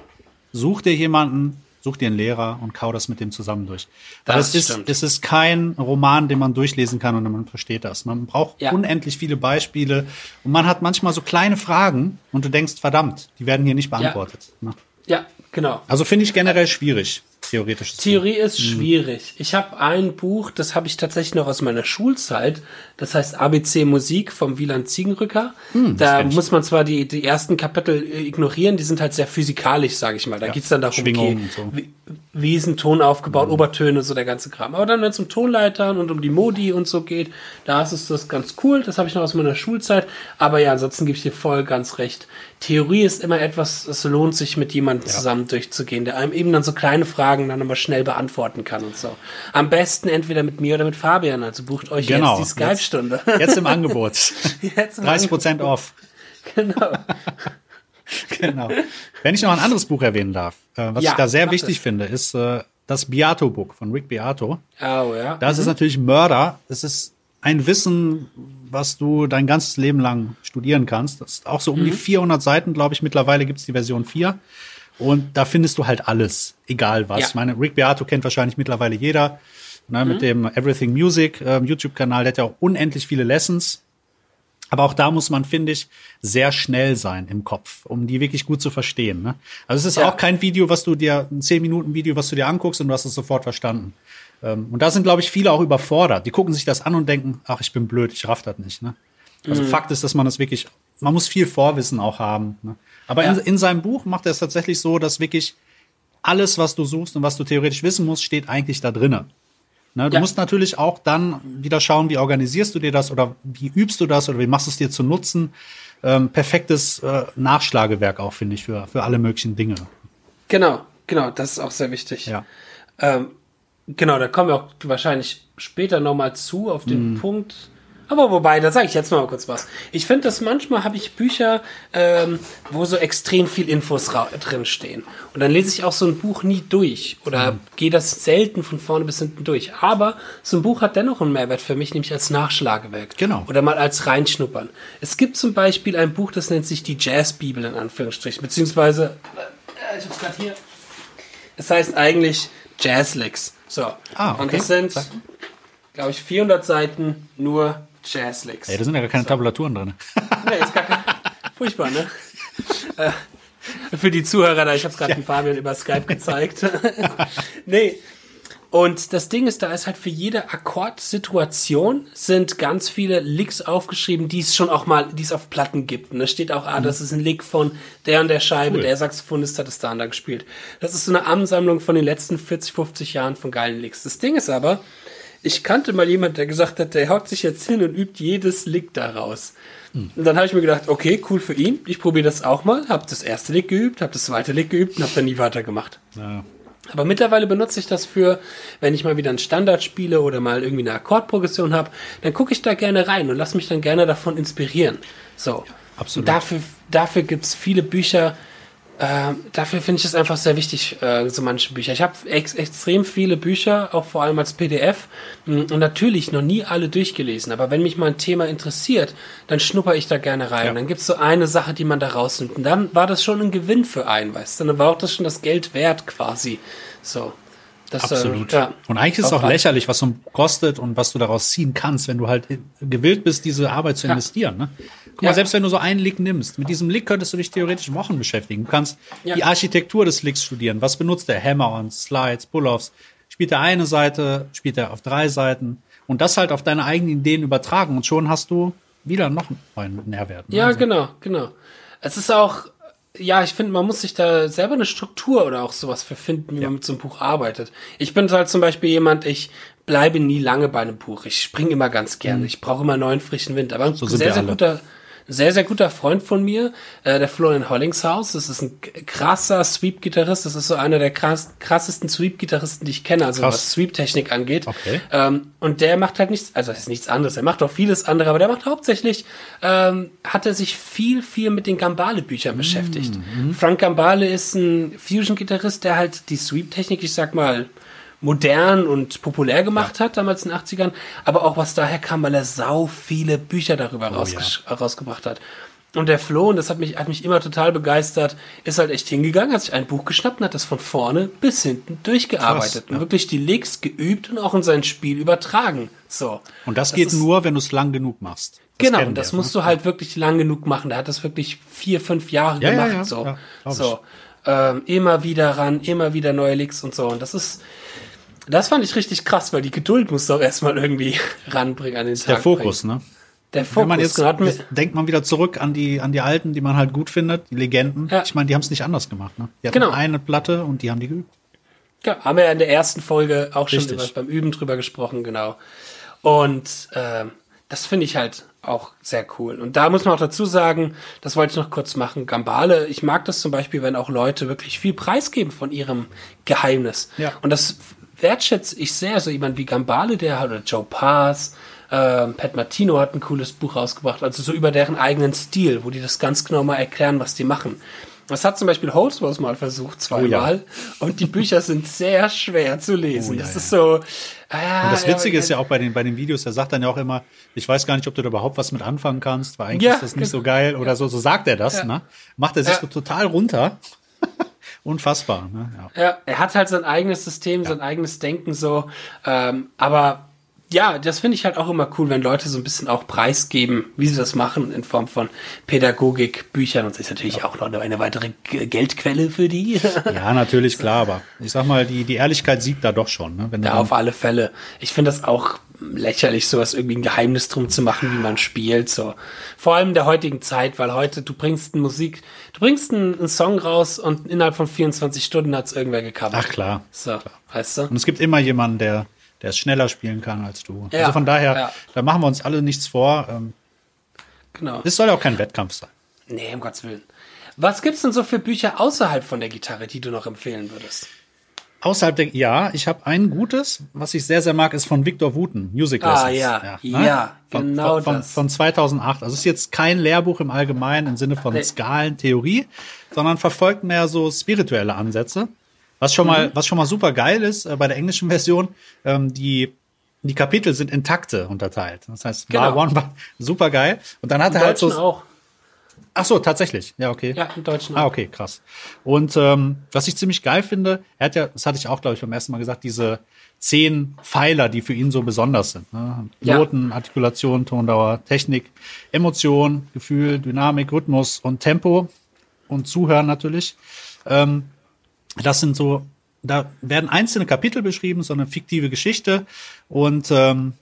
such dir jemanden, such dir einen Lehrer und kau das mit dem zusammen durch. Weil Das es ist, stimmt. es ist kein Roman, den man durchlesen kann und man versteht das. Man braucht Ja. unendlich viele Beispiele und man hat manchmal so kleine Fragen und du denkst, verdammt, die werden hier nicht beantwortet. Ne? Ja, genau. Also finde ich generell schwierig, theoretisch. Theorie ist Mhm. schwierig. Ich habe ein Buch, das habe ich tatsächlich noch aus meiner Schulzeit. Das heißt ABC Musik vom Wieland Ziegenrücker. Hm, da muss man zwar die, die ersten Kapitel äh, ignorieren, die sind halt sehr physikalisch, sage ich mal. Da geht's dann darum, okay, so. Mhm. wie, wie ist ein Ton aufgebaut, Obertöne, so der ganze Kram. Aber dann, wenn es um Tonleitern und um die Modi und so geht, da ist es das ganz cool. Das habe ich noch aus meiner Schulzeit. Aber ja, ansonsten gebe ich dir voll ganz recht. Theorie ist immer etwas, es lohnt sich mit jemandem zusammen durchzugehen, der einem eben dann so kleine Fragen dann aber schnell beantworten kann und so. Am besten entweder mit mir oder mit Fabian. Also bucht euch Genau. jetzt die Skype-Stunde. (laughs) Jetzt im Angebot. (laughs) Jetzt im 30 Prozent off. (laughs) Genau. Genau. Wenn ich noch ein anderes Buch erwähnen darf, äh, was Ja, ich da sehr wichtig das. finde, ist äh, das Beato-Book von Rick Beato. Oh, ja. Das ist natürlich Mörder. Es ist ein Wissen, was du dein ganzes Leben lang studieren kannst. Das ist auch so um die 400 Seiten, glaube ich. Mittlerweile gibt's die Version 4. Und da findest du halt alles, egal was. Ja. Ich meine, Rick Beato kennt wahrscheinlich mittlerweile jeder. Ne, Mit dem Everything Music äh, YouTube-Kanal, der hat ja auch unendlich viele Lessons. Aber auch da muss man, finde ich, sehr schnell sein im Kopf, um die wirklich gut zu verstehen. Ne? Also es ist Ja. auch kein Video, was du dir, ein 10-Minuten-Video, was du dir anguckst und du hast es sofort verstanden. Ähm, und da sind, glaube ich, viele auch überfordert. Die gucken sich das an und denken, ach, ich bin blöd, ich raff das nicht. Ne? Also Mhm. Fakt ist, dass man das wirklich, man muss viel Vorwissen auch haben. Ne? Aber in, Ja. in seinem Buch macht er es tatsächlich so, dass wirklich alles, was du suchst und was du theoretisch wissen musst, steht eigentlich da drinnen. Ne, du Ja. musst natürlich auch dann wieder schauen, wie organisierst du dir das oder wie übst du das oder wie machst du es dir zu nutzen. Ähm, perfektes äh, Nachschlagewerk auch, finde ich, für, für alle möglichen Dinge. Genau, genau, das ist auch sehr wichtig. Ja. Ähm, genau, da kommen wir auch wahrscheinlich später nochmal zu auf den Punkt. Aber wobei, da sage ich jetzt mal kurz was. Ich finde, dass manchmal habe ich Bücher, ähm, wo so extrem viel Infos drin stehen. Und dann lese ich auch so ein Buch nie durch oder mhm. gehe das selten von vorne bis hinten durch. Aber so ein Buch hat dennoch einen Mehrwert für mich, nämlich als Nachschlagewerk. Genau. Oder mal als Reinschnuppern. Es gibt zum Beispiel ein Buch, das nennt sich die Jazzbibel in Anführungsstrichen, beziehungsweise, äh, ich hab's gerade hier. Es heißt eigentlich Jazzlicks. So. Ah, okay. Und das sind, glaube ich, 400 Seiten nur Jazzlicks. Ey, da sind ja gar keine so. Tabulaturen drin. (laughs) nee, ist gar kein, furchtbar, ne? Äh, für die Zuhörer, da ich habe es gerade ja. Fabian über Skype gezeigt. (laughs) nee, und das Ding ist, da ist halt für jede Akkordsituation sind ganz viele Licks aufgeschrieben, die es schon auch mal, die es auf Platten gibt. Und da steht auch, ah, das ist ein Lick von der und der Scheibe, cool. der Saxophonist hat es da und da gespielt. Das ist so eine Ansammlung von den letzten 40, 50 Jahren von geilen Licks. Das Ding ist aber, ich kannte mal jemand, der gesagt hat, der haut sich jetzt hin und übt jedes Lick daraus. Hm. Und dann habe ich mir gedacht, okay, cool für ihn. Ich probiere das auch mal. Hab das erste Lick geübt, hab das zweite Lick geübt und hab dann nie weitergemacht. Ja. Aber mittlerweile benutze ich das für, wenn ich mal wieder einen Standard spiele oder mal irgendwie eine Akkordprogression habe, dann gucke ich da gerne rein und lasse mich dann gerne davon inspirieren. So. Ja, absolut. Und dafür, dafür gibt's viele Bücher, äh, dafür finde ich es einfach sehr wichtig, äh, so manche Bücher. Ich habe ex extrem viele Bücher, auch vor allem als PDF, hm, und natürlich noch nie alle durchgelesen. Aber wenn mich mal ein Thema interessiert, dann schnupper ich da gerne rein. Ja. Und dann gibt es so eine Sache, die man da rausnimmt. Und dann war das schon ein Gewinn für einen, weißt du? Dann war auch das schon das Geld wert quasi. So. Das, äh, Absolut. Äh, ja, und eigentlich ist es auch lächerlich, was so kostet und was du daraus ziehen kannst, wenn du halt gewillt bist, diese Arbeit zu investieren. Ja. Ne? Guck ja. mal, selbst wenn du so einen Lick nimmst, mit diesem Lick könntest du dich theoretisch Wochen beschäftigen. Du kannst die Architektur des Licks studieren. Was benutzt der? Hammer-ons, Slides, Pull-offs. Spielt er eine Seite, spielt er auf drei Seiten. Und das halt auf deine eigenen Ideen übertragen. Und schon hast du wieder noch einen Nährwert. Ne? Ja, also. genau, genau. Es ist auch, ja, ich finde, man muss sich da selber eine Struktur oder auch sowas für finden, wie ja. man mit so einem Buch arbeitet. Ich bin halt zum Beispiel jemand, ich bleibe nie lange bei einem Buch. Ich springe immer ganz gerne. Mhm. Ich brauche immer neuen frischen Wind. Aber ein so sehr, sehr guter, sehr, sehr guter Freund von mir, äh, der Florian Hollingshaus. Das ist ein krasser Sweep-Gitarrist. Das ist so einer der krass, krassesten Sweep-Gitarristen, die ich kenne, also Krass. was Sweep-Technik angeht. Okay. Ähm, und der macht halt nichts, also es ist nichts anderes. Er macht auch vieles andere, aber der macht hauptsächlich, ähm, hat er sich viel, viel mit den Gambale-Büchern beschäftigt. Mhm. Frank Gambale ist ein Fusion-Gitarrist, der halt die Sweep-Technik, ich sag mal, modern und populär gemacht ja. hat, damals in den 80ern, aber auch was daher kam, weil er sau viele Bücher darüber oh, ja. rausgebracht hat. Und der Flo, und das hat mich, hat mich immer total begeistert, ist halt echt hingegangen, hat sich ein Buch geschnappt und hat das von vorne bis hinten durchgearbeitet Krass, ja. und wirklich die Licks geübt und auch in sein Spiel übertragen. So. Und das, das geht ist, nur, wenn du es lang genug machst. Das genau, und das wir, musst ne? du halt wirklich lang genug machen. Der hat das wirklich vier, fünf Jahre ja, gemacht. Ja, so, so. Ähm, immer wieder ran, immer wieder neue Licks und so. Und das ist, das fand ich richtig krass, weil die Geduld muss doch erstmal irgendwie (laughs) ranbringen an den Tag. Der Fokus, bringen. ne? Der Fokus. Wenn man jetzt, jetzt denkt man wieder zurück an die, an die alten, die man halt gut findet, die Legenden. Ja. Ich meine, die haben es nicht anders gemacht, ne? Die hatten genau. eine Platte und die haben die geübt. Ja, haben wir ja in der ersten Folge auch schon beim Üben drüber gesprochen, genau. Und äh, das finde ich halt auch sehr cool. Und da muss man auch dazu sagen, das wollte ich noch kurz machen, Gambale, ich mag das zum Beispiel, wenn auch Leute wirklich viel preisgeben von ihrem Geheimnis. Ja. Und das wertschätze ich sehr. So jemand wie Gambale, der hat, oder Joe Pass, ähm, Pat Martino hat ein cooles Buch rausgebracht, also so über deren eigenen Stil, wo die das ganz genau mal erklären, was die machen. Das hat zum Beispiel Holzworth mal versucht, zweimal. Oh ja. Und die Bücher sind sehr schwer zu lesen. Oh ja, das ist so. Ah, und das Witzige ja, ist ja auch bei den, bei den Videos, er sagt dann ja auch immer, ich weiß gar nicht, ob du da überhaupt was mit anfangen kannst, weil eigentlich ist das nicht so geil oder so. So sagt er das, ne? Macht er sich so total runter. Unfassbar. Ne? Ja. ja. er hat halt sein eigenes System, ja. sein eigenes Denken so. Ähm, aber ja, das finde ich halt auch immer cool, wenn Leute so ein bisschen auch preisgeben, wie sie das machen in Form von Pädagogik, Büchern und das ist natürlich ja. auch noch eine weitere Geldquelle für die. (laughs) ja, natürlich, klar, aber ich sag mal, die, die Ehrlichkeit siegt da doch schon. Ne? Wenn ja, auf alle Fälle. Ich finde das auch lächerlich, sowas irgendwie ein Geheimnis drum zu machen, wie man spielt. So. Vor allem in der heutigen Zeit, weil heute du bringst Musik, bringst einen, einen Song raus und innerhalb von 24 Stunden hat es irgendwer gecovert. Ach klar. So, klar. weißt du? Und es gibt immer jemanden, der der es schneller spielen kann als du. Ja, also von daher, ja. da machen wir uns alle nichts vor. Ähm, genau. Es soll ja auch kein Wettkampf sein. Nee, um Gottes Willen. Was gibt's denn so für Bücher außerhalb von der Gitarre, die du noch empfehlen würdest? Außerhalb der, ja, ich habe ein gutes, was ich sehr, sehr mag, ist von Victor Wooten, Music Lessons. Ah, ja, ja, ne? ja von, genau von, das. Von 2008. Also es ist jetzt kein Lehrbuch im Allgemeinen im Sinne von Nee. Skalentheorie, sondern verfolgt mehr so spirituelle Ansätze. Was schon Mhm. mal, was schon mal super geil ist äh, bei der englischen (laughs) Version, ähm, die die Kapitel sind in Takte unterteilt. Das heißt, Genau. Bar One war super geil. Und dann hat Im er halt Deutschen so. auch. Ach so, tatsächlich. Ja, okay. Ja, im Deutschen Ah, okay, krass. Und ähm, was ich ziemlich geil finde, er hat ja, das hatte ich auch, glaube ich, beim ersten Mal gesagt, diese zehn Pfeiler, die für ihn so besonders sind. Ne? Ja. Noten, Artikulation, Tondauer, Technik, Emotion, Gefühl, Dynamik, Rhythmus und Tempo und Zuhören natürlich. Ähm, das sind so, da werden einzelne Kapitel beschrieben, so eine fiktive Geschichte und ähm,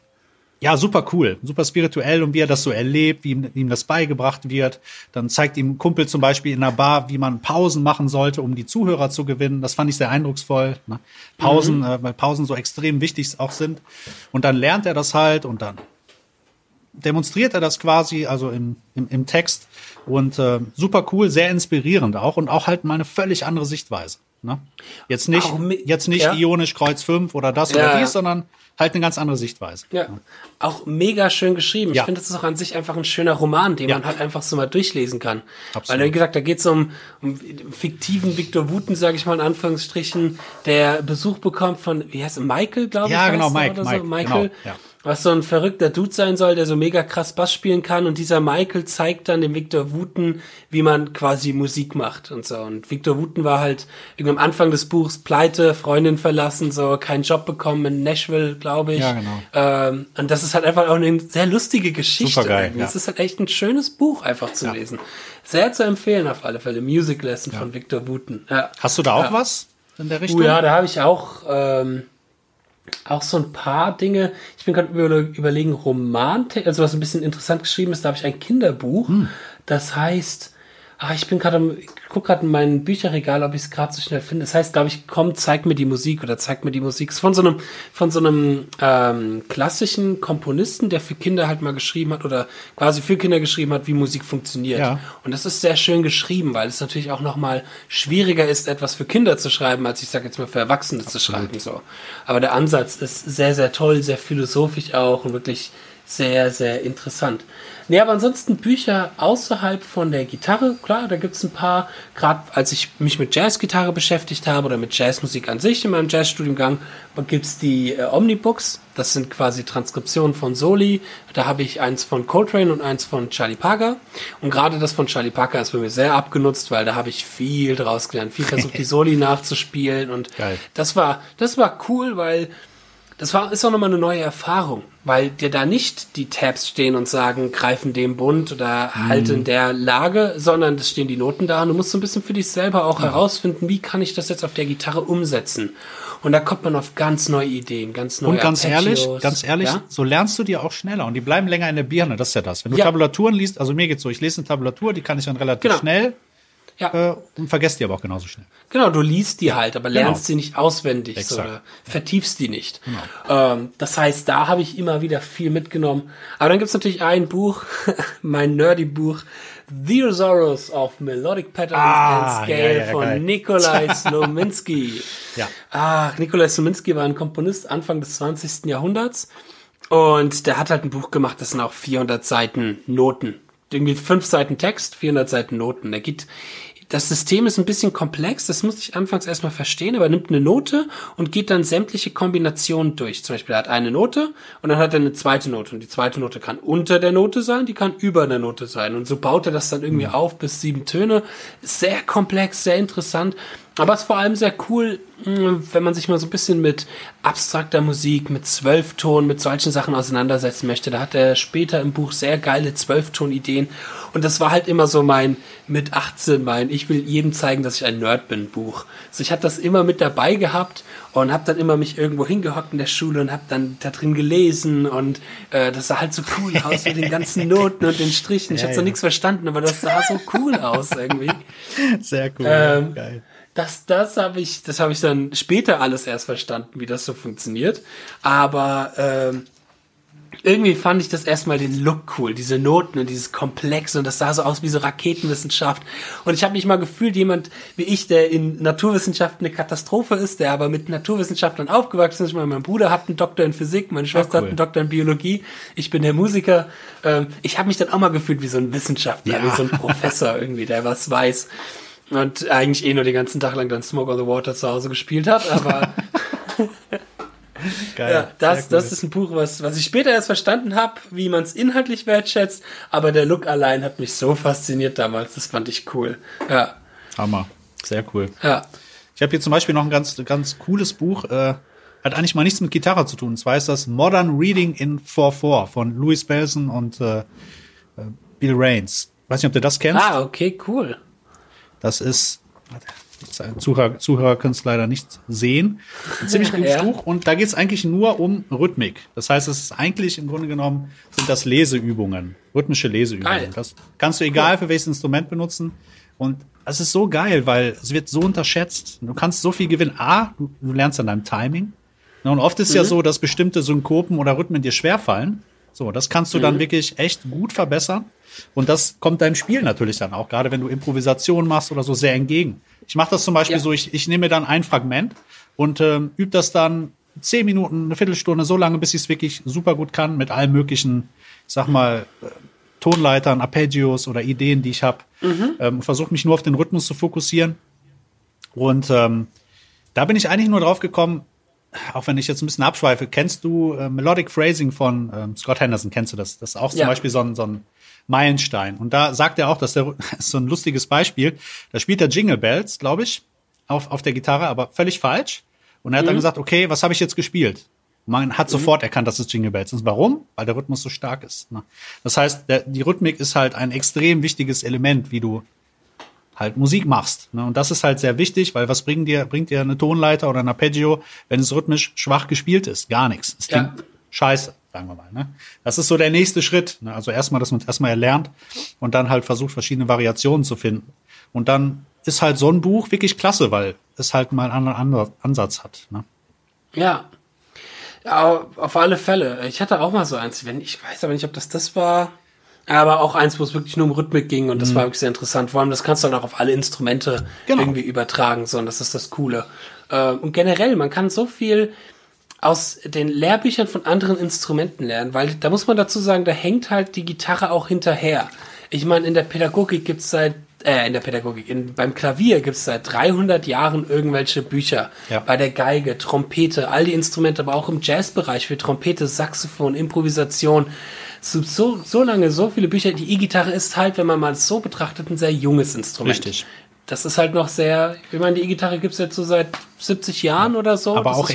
ja, super cool, super spirituell und wie er das so erlebt, wie ihm, ihm das beigebracht wird. Dann zeigt ihm ein Kumpel zum Beispiel in einer Bar, wie man Pausen machen sollte, um die Zuhörer zu gewinnen. Das fand ich sehr eindrucksvoll. Ne? Pausen, äh, weil Pausen so extrem wichtig auch sind. Und dann lernt er das halt und dann demonstriert er das quasi, also im, im, im Text. Und äh, super cool, sehr inspirierend auch und auch halt mal eine völlig andere Sichtweise. Ne? Jetzt nicht, Auch jetzt nicht ja. ionisch Kreuz 5 oder das Ja, oder ja. dies, sondern halt eine ganz andere Sichtweise. Ja, auch mega schön geschrieben. Ja. Ich finde, das ist auch an sich einfach ein schöner Roman, den Ja. man halt einfach so mal durchlesen kann. Absolut. Weil, wie gesagt, da geht es um, um fiktiven Victor Wooten, sage ich mal in Anführungsstrichen, der Besuch bekommt von, wie heißt er, Michael, glaube ich. Ja, genau, Mike, oder so. Mike, Michael. genau, ja. Was so ein verrückter Dude sein soll, der so mega krass Bass spielen kann. Und dieser Michael zeigt dann dem Victor Wooten, wie man quasi Musik macht und so. Und Victor Wooten war halt irgendwie am Anfang des Buchs pleite, Freundin verlassen, so keinen Job bekommen in Nashville, glaube ich. Ja, genau. Ähm, und das ist halt einfach auch eine sehr lustige Geschichte. Supergeil, ja. Es ist halt echt ein schönes Buch einfach zu Ja. lesen. Sehr zu empfehlen auf alle Fälle. Music Lesson von Victor Wooten. Ja. Hast du da auch Ja. was in der Richtung? Oh ja, da habe ich auch, ähm, auch so ein paar Dinge. Ich bin gerade über, überlegen, Roman, also was ein bisschen interessant geschrieben ist, da habe ich ein Kinderbuch. Hm. Das heißt, ah, ich bin gerade, ich gucke gerade in mein Bücherregal, ob ich es gerade so schnell finde. Das heißt, glaube ich, komm, zeig mir die Musik oder zeig mir die Musik. Es ist von so einem, von so einem ähm, klassischen Komponisten, der für Kinder halt mal geschrieben hat oder quasi für Kinder geschrieben hat, wie Musik funktioniert. Ja. Und das ist sehr schön geschrieben, weil es natürlich auch noch mal schwieriger ist, etwas für Kinder zu schreiben, als ich sage jetzt mal für Erwachsene zu schreiben. So. Aber der Ansatz ist sehr, sehr toll, sehr philosophisch auch und wirklich sehr, sehr interessant. Nee, aber ansonsten Bücher außerhalb von der Gitarre, klar, da gibt's ein paar, gerade als ich mich mit Jazzgitarre beschäftigt habe oder mit Jazzmusik an sich in meinem Jazzstudiengang, gibt's die äh, Omnibooks, das sind quasi Transkriptionen von Soli, da habe ich eins von Coltrane und eins von Charlie Parker. Und gerade das von Charlie Parker ist bei mir sehr abgenutzt, weil da habe ich viel draus gelernt, viel versucht die (laughs) Soli nachzuspielen. Und Geil. das war, das war cool, weil das war, ist auch nochmal eine neue Erfahrung, weil dir da nicht die Tabs stehen und sagen, greifen dem Bund oder halte in der Lage, sondern es stehen die Noten da und du musst so ein bisschen für dich selber auch herausfinden, wie kann ich das jetzt auf der Gitarre umsetzen. Und da kommt man auf ganz neue Ideen, ganz neue Und ganz ehrlich, Arpeggios. ganz ehrlich, Ja? so lernst du dir auch schneller und die bleiben länger in der Birne, das ist ja das. Wenn du Ja. Tabulaturen liest, also mir geht's so, ich lese eine Tabulatur, die kann ich dann relativ Genau. schnell Ja. äh, und vergesse die aber auch genauso schnell. Genau, du liest die halt, aber lernst Genau. sie nicht auswendig so, Exakt. oder vertiefst die nicht. Genau. Ähm, das heißt, da habe ich immer wieder viel mitgenommen. Aber dann gibt's natürlich ein Buch, (laughs) mein Nerdy-Buch, The Sorrows of Melodic Patterns Ah, and Scale ja, ja, von geil. Nikolai (laughs) Slominski. Ja. Ah, Nikolai Slominski war ein Komponist Anfang des 20. Jahrhunderts und der hat halt ein Buch gemacht, das sind auch 400 Seiten Noten. Irgendwie fünf Seiten Text, 400 Seiten Noten. Der geht, das System ist ein bisschen komplex, das musste ich anfangs erstmal verstehen, aber er nimmt eine Note und geht dann sämtliche Kombinationen durch. Zum Beispiel, er hat eine Note und dann hat er eine zweite Note und die zweite Note kann unter der Note sein, die kann über der Note sein und so baut er das dann irgendwie auf bis sieben Töne. Sehr komplex, sehr interessant, aber ist vor allem sehr cool, mh, wenn man sich mal so ein bisschen mit abstrakter Musik, mit Zwölfton, mit solchen Sachen auseinandersetzen möchte. Da hat er später im Buch sehr geile Zwölfton-Ideen. Und das war halt immer so mein mit 18 mein Ich will jedem zeigen, dass ich ein Nerd bin Buch. Also ich habe das immer mit dabei gehabt und habe dann immer mich irgendwo hingehockt in der Schule und habe dann da drin gelesen und äh, das sah halt so cool (laughs) aus mit den ganzen Noten und den Strichen. Ich Ja, habe so ja. nichts verstanden, aber das sah so cool aus irgendwie. (laughs) Sehr cool. Ähm, Geil. Das, das habe ich, das habe ich dann später alles erst verstanden, wie das so funktioniert. Aber ähm, irgendwie fand ich das erstmal den Look cool, diese Noten und dieses Komplex und das sah so aus wie so Raketenwissenschaft. Und ich habe mich mal gefühlt, jemand wie ich, der in Naturwissenschaften eine Katastrophe ist, der aber mit Naturwissenschaftlern aufgewachsen ist. Mein Bruder hat einen Doktor in Physik, meine Schwester cool. hat einen Doktor in Biologie, ich bin der Musiker. Ähm, ich habe mich dann auch mal gefühlt wie so ein Wissenschaftler, ja. wie so ein Professor irgendwie, der was weiß. Und eigentlich eh nur den ganzen Tag lang dann Smoke on the Water zu Hause gespielt hat, aber (laughs) Geil. Ja, das, das ist ein Buch, was, was ich später erst verstanden habe, wie man es inhaltlich wertschätzt, aber der Look allein hat mich so fasziniert damals, das fand ich cool. Ja. Hammer. Sehr cool. Ja. Ich habe hier zum Beispiel noch ein ganz, ganz cooles Buch, äh, hat eigentlich mal nichts mit Gitarre zu tun. Und zwar ist das Modern Reading in 4-4 von Louis Belson und äh, äh, Bill Rains. Weiß nicht, ob du das kennst. Ah, okay, cool. Das ist, Zuhörer, Zuhörer können es leider nicht sehen. Ein ziemlich (laughs) gutes ja. Buch und da geht es eigentlich nur um Rhythmik. Das heißt, es ist eigentlich im Grunde genommen sind das Leseübungen, rhythmische Leseübungen. Geil. Das kannst du egal für welches Instrument benutzen und es ist so geil, weil es wird so unterschätzt. Du kannst so viel gewinnen. A, du, du lernst an deinem Timing. Und oft ist mhm. ja so, dass bestimmte Synkopen oder Rhythmen dir schwerfallen. So, das kannst du mhm. dann wirklich echt gut verbessern. Und das kommt deinem Spiel natürlich dann auch, gerade wenn du Improvisation machst oder so, sehr entgegen. Ich mache das zum Beispiel ja. so, ich, ich nehme mir dann ein Fragment und ähm, übe das dann zehn Minuten, eine Viertelstunde, so lange, bis ich es wirklich super gut kann, mit allen möglichen, ich sag mal, äh, Tonleitern, Arpeggios oder Ideen, die ich habe. Mhm. Ähm, Versuche mich nur auf den Rhythmus zu fokussieren. Und ähm, da bin ich eigentlich nur drauf gekommen, auch wenn ich jetzt ein bisschen abschweife, kennst du äh, Melodic Phrasing von ähm, Scott Henderson, kennst du das? Das ist auch zum ja. Beispiel so ein, so ein Meilenstein. Und da sagt er auch, dass der ist (laughs) so ein lustiges Beispiel. Da spielt er Jingle Bells, glaube ich, auf, auf der Gitarre, aber völlig falsch. Und er hat mhm. dann gesagt, okay, was habe ich jetzt gespielt? man hat mhm. sofort erkannt, dass es Jingle Bells ist. Warum? Weil der Rhythmus so stark ist. Ne? Das heißt, der, die Rhythmik ist halt ein extrem wichtiges Element, wie du halt Musik machst. Ne? Und das ist halt sehr wichtig, weil was bringt dir, bringt dir eine Tonleiter oder ein Arpeggio, wenn es rhythmisch schwach gespielt ist? Gar nichts. Es klingt ja. scheiße sagen wir mal. Ne? Das ist so der nächste Schritt. Ne? Also erstmal, dass man es erstmal erlernt und dann halt versucht, verschiedene Variationen zu finden. Und dann ist halt so ein Buch wirklich klasse, weil es halt mal einen anderen Ansatz hat. Ne? Ja. ja. Auf alle Fälle. Ich hatte auch mal so eins, wenn ich weiß aber nicht, ob das das war. Aber auch eins, wo es wirklich nur um Rhythmik ging und das mhm. war wirklich sehr interessant. Vor allem, das kannst du dann auch auf alle Instrumente genau. irgendwie übertragen, so und das ist das Coole. Ähm, und generell, man kann so viel, aus den Lehrbüchern von anderen Instrumenten lernen, weil da muss man dazu sagen, da hängt halt die Gitarre auch hinterher. Ich meine, in der Pädagogik gibt's seit äh, in der Pädagogik, in, beim Klavier gibt's seit 300 Jahren irgendwelche Bücher. Ja. Bei der Geige, Trompete, all die Instrumente, aber auch im Jazzbereich für Trompete, Saxophon, Improvisation. So, so, so lange, so viele Bücher. Die E-Gitarre ist halt, wenn man mal so betrachtet, ein sehr junges Instrument. Richtig das ist halt noch sehr, ich meine, die E-Gitarre gibt es jetzt so seit 70 Jahren oder so. Aber auch,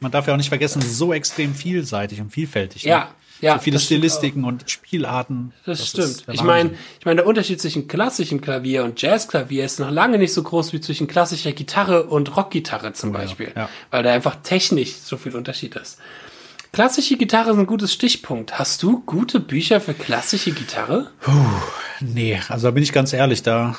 man darf ja auch nicht vergessen, so extrem vielseitig und vielfältig. Ne? Ja, ja. So viele Stilistiken und Spielarten. Das, das stimmt. Ich meine, ich meine, der Unterschied zwischen klassischem Klavier und Jazzklavier ist noch lange nicht so groß wie zwischen klassischer Gitarre und Rockgitarre zum oh, Beispiel. Ja. Weil da einfach technisch so viel Unterschied ist. Klassische Gitarre ist ein gutes Stichpunkt. Hast du gute Bücher für klassische Gitarre? Puh, nee, also da bin ich ganz ehrlich, da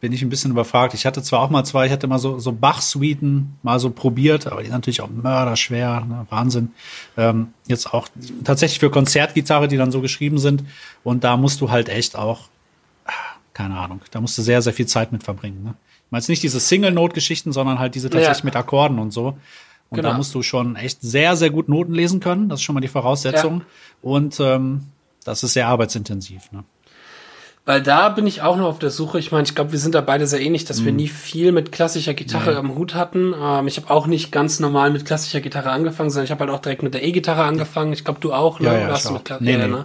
bin ich ein bisschen überfragt. Ich hatte zwar auch mal zwei, ich hatte mal so, so Bach-Suiten mal so probiert, aber die sind natürlich auch mörderschwer, ne? Wahnsinn. Ähm, jetzt auch tatsächlich für Konzertgitarre, die dann so geschrieben sind. Und da musst du halt echt auch, keine Ahnung, da musst du sehr, sehr viel Zeit mit verbringen. Ne? Ich meine nicht diese Single-Note-Geschichten, sondern halt diese tatsächlich ja. mit Akkorden und so. Und genau. da musst du schon echt sehr, sehr gut Noten lesen können. Das ist schon mal die Voraussetzung. Ja. Und ähm, das ist sehr arbeitsintensiv. Ne? Weil da bin ich auch noch auf der Suche. Ich meine, ich glaube, wir sind da beide sehr ähnlich, dass mhm. wir nie viel mit klassischer Gitarre ja. am Hut hatten. Ähm, ich habe auch nicht ganz normal mit klassischer Gitarre angefangen, sondern ich habe halt auch direkt mit der E-Gitarre angefangen. Ich glaube, du auch, ne? Ja, ja, hast du mit nee, nee, ne?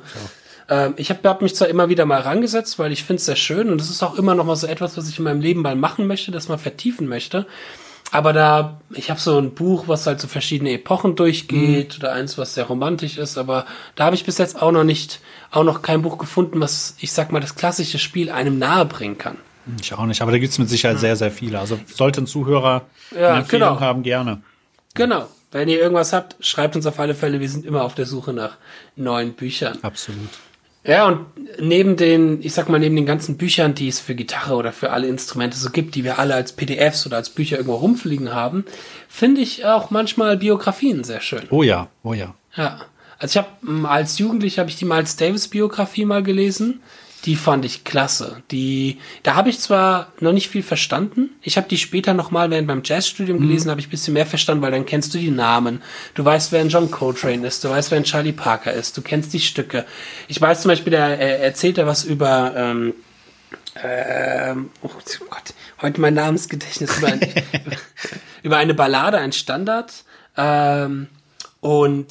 Ähm, ich habe hab mich zwar immer wieder mal rangesetzt, weil ich finde es sehr schön und es ist auch immer noch mal so etwas, was ich in meinem Leben mal machen möchte, das mal vertiefen möchte. Aber da, ich habe so ein Buch, was halt so verschiedene Epochen durchgeht mhm. oder eins, was sehr romantisch ist, aber da habe ich bis jetzt auch noch nicht, auch noch kein Buch gefunden, was, ich sag mal, das klassische Spiel einem nahe bringen kann. Ich auch nicht, aber da gibt's mit Sicherheit mhm. sehr, sehr viele. Also sollten Zuhörer ja, eine Empfehlung genau. haben, gerne. Genau. Wenn ihr irgendwas habt, schreibt uns auf alle Fälle. Wir sind immer auf der Suche nach neuen Büchern. Absolut. Ja, und neben den, ich sag mal, neben den ganzen Büchern, die es für Gitarre oder für alle Instrumente so gibt, die wir alle als PDFs oder als Bücher irgendwo rumfliegen haben, finde ich auch manchmal Biografien sehr schön. Oh ja, oh ja. Ja. Also ich habe als Jugendlicher habe ich die Miles Davis Biografie mal gelesen. Die fand ich klasse. Die, da habe ich zwar noch nicht viel verstanden. Ich habe die später noch mal während beim Jazzstudium gelesen, mhm. habe ich ein bisschen mehr verstanden, weil dann kennst du die Namen. Du weißt, wer ein John Coltrane ist. Du weißt, wer ein Charlie Parker ist. Du kennst die Stücke. Ich weiß zum Beispiel, der er erzählt er was über ähm, ähm, oh Gott, heute mein Namensgedächtnis über, ein, (laughs) (laughs) über eine Ballade, ein Standard. Ähm, und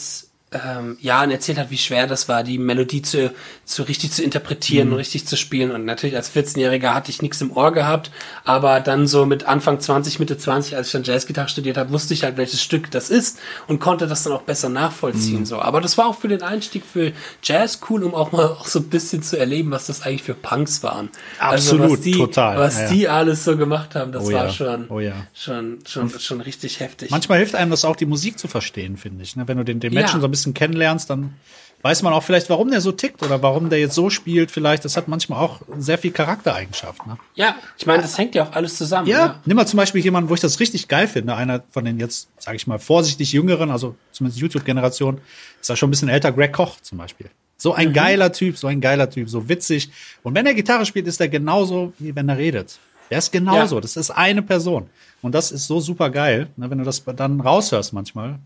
ähm, ja, und erzählt hat, wie schwer das war, die Melodie zu, zu richtig zu interpretieren mhm. und richtig zu spielen. Und natürlich als 14-Jähriger hatte ich nichts im Ohr gehabt, aber dann so mit Anfang 20, Mitte 20, als ich dann Jazzgitarre studiert habe, wusste ich halt, welches Stück das ist und konnte das dann auch besser nachvollziehen. Mhm. So, aber das war auch für den Einstieg für Jazz cool, um auch mal auch so ein bisschen zu erleben, was das eigentlich für Punks waren. Absolut, also was die, total. Was ja, die alles so gemacht haben, das oh, war ja. schon, oh, ja. schon, schon, schon richtig heftig. Manchmal hilft einem das auch, die Musik zu verstehen, finde ich. Ne? Wenn du den, den Menschen so ein bisschen kennenlernst, dann weiß man auch vielleicht, warum der so tickt oder warum der jetzt so spielt. Vielleicht, das hat manchmal auch sehr viel Charaktereigenschaft. Ne? Ja, ich meine, das hängt ja auch alles zusammen. Ja, ja. nimm mal zum Beispiel jemanden, wo ich das richtig geil finde. Einer von den jetzt, sage ich mal, vorsichtig jüngeren, also zumindest YouTube-Generation, ist da schon ein bisschen älter, Greg Koch zum Beispiel. So ein mhm. geiler Typ, so ein geiler Typ, so witzig. Und wenn er Gitarre spielt, ist er genauso, wie wenn er redet. Der ist genauso. Ja. Das ist eine Person. Und das ist so super geil, ne, wenn du das dann raushörst manchmal.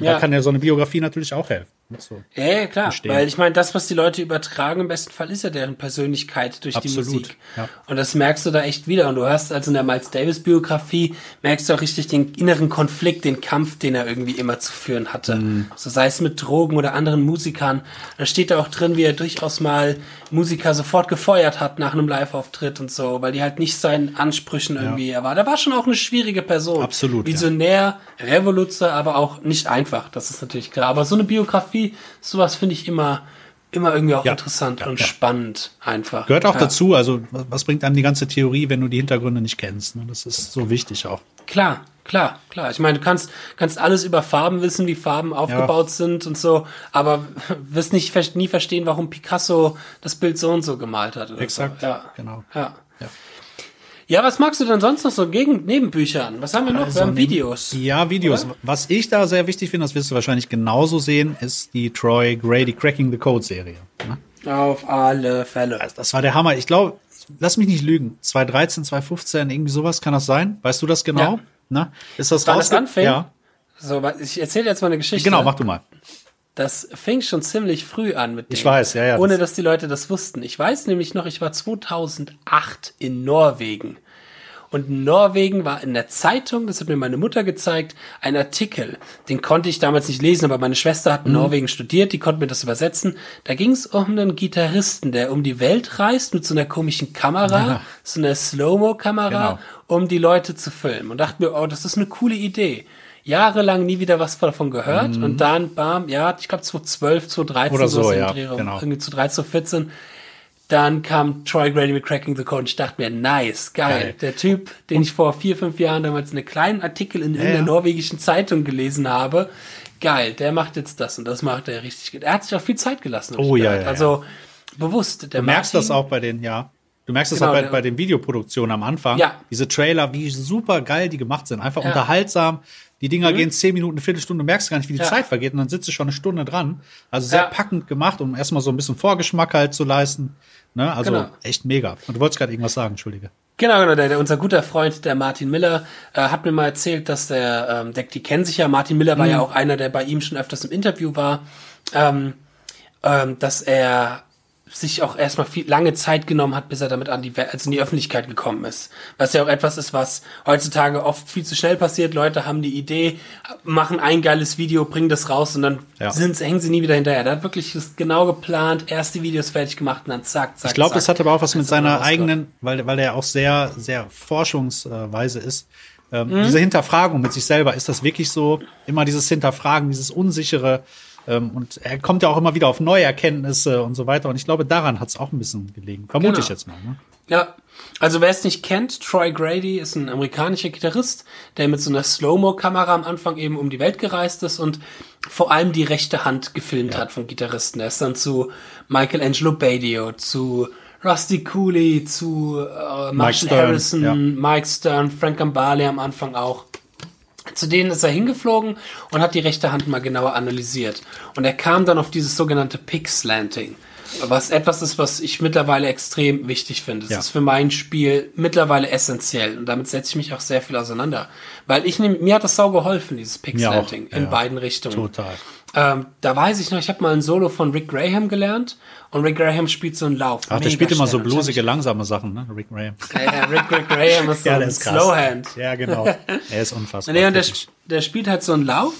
Ja. Da kann ja so eine Biografie natürlich auch helfen. So ja, ja, klar. Verstehen. Weil ich meine, das, was die Leute übertragen, im besten Fall ist ja deren Persönlichkeit durch Absolut. die Musik. Ja. Und das merkst du da echt wieder. Und du hast also in der Miles Davis Biografie, merkst du auch richtig den inneren Konflikt, den Kampf, den er irgendwie immer zu führen hatte. Mhm. So sei es mit Drogen oder anderen Musikern. Da steht da auch drin, wie er durchaus mal Musiker sofort gefeuert hat nach einem Live-Auftritt und so, weil die halt nicht seinen Ansprüchen ja. irgendwie er war. Da war schon auch eine schwierige Person. Absolut. Visionär, ja. Revoluzer, aber auch nicht einfach. Das ist natürlich klar. Aber so eine Biografie Fotografie, sowas finde ich immer, immer irgendwie auch ja, interessant ja, und ja. spannend einfach. Gehört auch dazu, also was bringt einem die ganze Theorie, wenn du die Hintergründe nicht kennst? Ne? Das ist so wichtig auch. Klar, klar, klar. Ich meine, du kannst, kannst alles über Farben wissen, wie Farben aufgebaut sind und so, aber (laughs) wirst nicht nie verstehen, warum Picasso das Bild so und so gemalt hat. Exakt, so. ja. genau. Ja. Ja, was magst du denn sonst noch so gegen Nebenbüchern? Was haben wir noch? Also, wir haben Videos. Ja, Videos. Oder? Was ich da sehr wichtig finde, das wirst du wahrscheinlich genauso sehen, ist die Troy Grady Cracking the Code Serie. Ne? Auf alle Fälle. Also, das war der Hammer. Ich glaube, lass mich nicht lügen. 2013, 2015, irgendwie sowas kann das sein? Weißt du das genau? Ja. Na? Ist das raus? Ja. So, ich erzähle jetzt mal eine Geschichte. Genau, mach du mal. Das fing schon ziemlich früh an mit dem. Ich weiß, ja, ja. Ohne dass die Leute das wussten. Ich weiß nämlich noch, ich war 2008 in Norwegen. Und in Norwegen war in der Zeitung, das hat mir meine Mutter gezeigt, ein Artikel. Den konnte ich damals nicht lesen, aber meine Schwester hat in mhm. Norwegen studiert, die konnte mir das übersetzen. Da ging es um einen Gitarristen, der um die Welt reist mit so einer komischen Kamera, ja. so einer Slow-Mo-Kamera, genau. um die Leute zu filmen. Und dachte mir, oh, das ist eine coole Idee jahrelang nie wieder was davon gehört mhm. und dann, bam, ja, ich glaube 2012, 2013 Oder so, ja, genau. irgendwie zu 13, 2014. Dann kam Troy Grady mit Cracking the Code und ich dachte mir, nice, geil. geil. Der Typ, den und ich vor vier, fünf Jahren damals einen kleinen Artikel in, ja, in der norwegischen Zeitung gelesen habe, geil, der macht jetzt das und das macht er richtig gut. Er hat sich auch viel Zeit gelassen. Oh ja, ja, Also bewusst. Der du merkst Martin, das auch bei den, ja. Du merkst das genau, auch bei, bei den Videoproduktionen am Anfang. Ja. Diese Trailer, wie super geil die gemacht sind. Einfach ja. unterhaltsam. Die Dinger mhm. gehen zehn Minuten, eine Viertelstunde, du merkst gar nicht, wie die ja. Zeit vergeht und dann sitzt du schon eine Stunde dran. Also sehr ja. packend gemacht, um erstmal so ein bisschen Vorgeschmack halt zu leisten. Ne? Also genau. echt mega. Und du wolltest gerade irgendwas sagen, Entschuldige. Genau, genau. Der, der, unser guter Freund, der Martin Miller, äh, hat mir mal erzählt, dass der, ähm, der, die kennen sich ja. Martin Miller war mhm. ja auch einer, der bei ihm schon öfters im Interview war, ähm, ähm, dass er sich auch erstmal viel lange Zeit genommen hat, bis er damit an die, also in die Öffentlichkeit gekommen ist. Was ja auch etwas ist, was heutzutage oft viel zu schnell passiert. Leute haben die Idee, machen ein geiles Video, bringen das raus und dann ja. sind, hängen sie nie wieder hinterher. Der hat wirklich genau geplant, erste Videos fertig gemacht und dann zack, zack. Ich glaube, das hat aber auch was mit seiner eigenen, weil, weil er auch sehr, sehr forschungsweise ist. Ähm, mhm. Diese Hinterfragung mit sich selber, ist das wirklich so? Immer dieses Hinterfragen, dieses unsichere, und er kommt ja auch immer wieder auf neue Erkenntnisse und so weiter. Und ich glaube, daran hat es auch ein bisschen gelegen. Vermute genau. ich jetzt mal. Ne? Ja, also wer es nicht kennt, Troy Grady ist ein amerikanischer Gitarrist, der mit so einer Slow-Mo-Kamera am Anfang eben um die Welt gereist ist und vor allem die rechte Hand gefilmt ja. hat von Gitarristen. Er ist dann zu Michelangelo Badio, zu Rusty Cooley, zu äh, Marshall Harrison, ja. Mike Stern, Frank Gambale am Anfang auch Zu denen ist er hingeflogen und hat die rechte Hand mal genauer analysiert. Und er kam dann auf dieses sogenannte Pick Slanting. Was etwas ist, was ich mittlerweile extrem wichtig finde. Das Ja. ist für mein Spiel mittlerweile essentiell. Und damit setze ich mich auch sehr viel auseinander. Weil ich nehm, mir hat das sau geholfen, dieses Pick Mir auch, Slanting, in ja. beiden Richtungen. Total. Ähm, da weiß ich noch, ich habe mal ein Solo von Rick Graham gelernt und Rick Graham spielt so einen Lauf. Ach, der spielt immer so blusige, langsame Sachen, ne? Rick Graham. (laughs) Ja, ja, Rick, Rick Graham ist (laughs) so ein Slowhand. Ja, genau. (laughs) Er ist unfassbar. Nee, und der, der spielt halt so einen Lauf.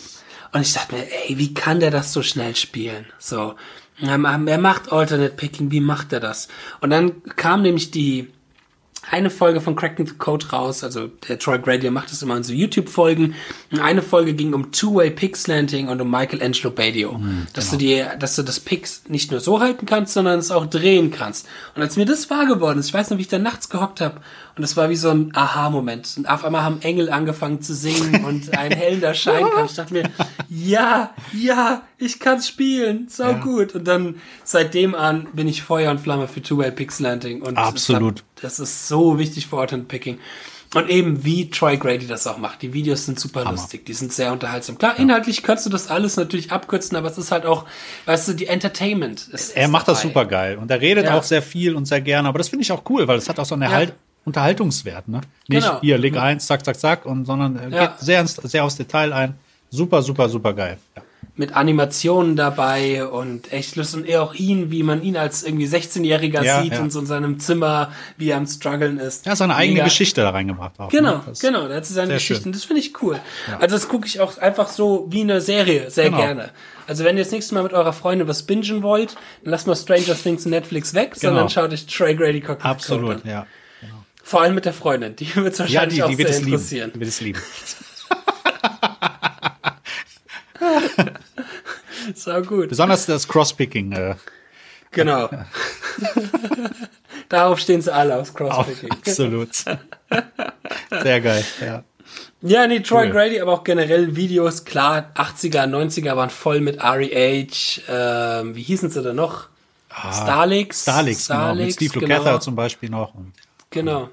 Und ich dachte mir, ey, wie kann der das so schnell spielen? So. Er er macht Alternate Picking, wie macht er das? Und dann kam nämlich die eine Folge von Cracking the Code raus, also der Troy Grady macht das immer in so YouTube-Folgen. Eine Folge ging um Two-Way Slanting und um Michelangelo Badio. dass du dir, dass du das Picks nicht nur so halten kannst, sondern es auch drehen kannst. Und als mir das wahr geworden ist, ich weiß noch, wie ich da nachts gehockt habe, und es war wie so ein Aha-Moment. Und auf einmal haben Engel angefangen zu singen und ein (laughs) hellender Schein kam. Ich dachte mir, ja, ja, ich kann's spielen, sau gut. Und dann seitdem an bin ich Feuer und Flamme für Two-Way Pick Slanting. Und Absolut. das ist so wichtig für Alternate Picking. Und eben wie Troy Grady das auch macht. Die Videos sind super lustig, die sind sehr unterhaltsam. Klar, inhaltlich kannst du das alles natürlich abkürzen, aber es ist halt auch, weißt du, die Entertainment. Ist, Er ist macht das dabei. super geil. Und er redet Ja. auch sehr viel und sehr gerne. Aber das finde ich auch cool, weil es hat auch so einen Erhalt, Unterhaltungswert. Ne? Nicht Genau. hier, leg eins, zack, zack, zack, und, sondern er Ja. geht sehr, ins, sehr aufs Detail ein. Super, super, super geil. Ja. Mit Animationen dabei und echt Lust und auch ihn, wie man ihn als irgendwie 16-Jähriger Ja, sieht in so seinem Zimmer, wie er am struggeln ist. Er hat seine eigene Mega. Geschichte da reingebracht. Auch, Genau, ne? Genau, der hat seine sehr Geschichten. schön. Das finde ich cool. Also das gucke ich auch einfach so wie eine Serie sehr Genau. gerne. Also wenn ihr das nächste Mal mit eurer Freundin was bingen wollt, dann lasst mal Stranger Things und Netflix weg, sondern schaut euch Trey Grady Cockpit Absolut, ja. Vor allem mit der Freundin, die (laughs) wird es Ja, wahrscheinlich die, auch die wird sehr es lieben. interessieren. Die wird es lieben. (laughs) So gut. Besonders das Crosspicking. Äh, Genau. (laughs) Darauf stehen sie alle aufs auch, Crosspicking. absolut. Sehr geil, ja. Ja, nee, Troy Cool. Grady, aber auch generell Videos, klar, 80er, 90er waren voll mit REH, ähm, wie hießen sie denn noch? Starlix. Starlix, genau. Mit Steve Lukather genau. zum Beispiel noch. Genau.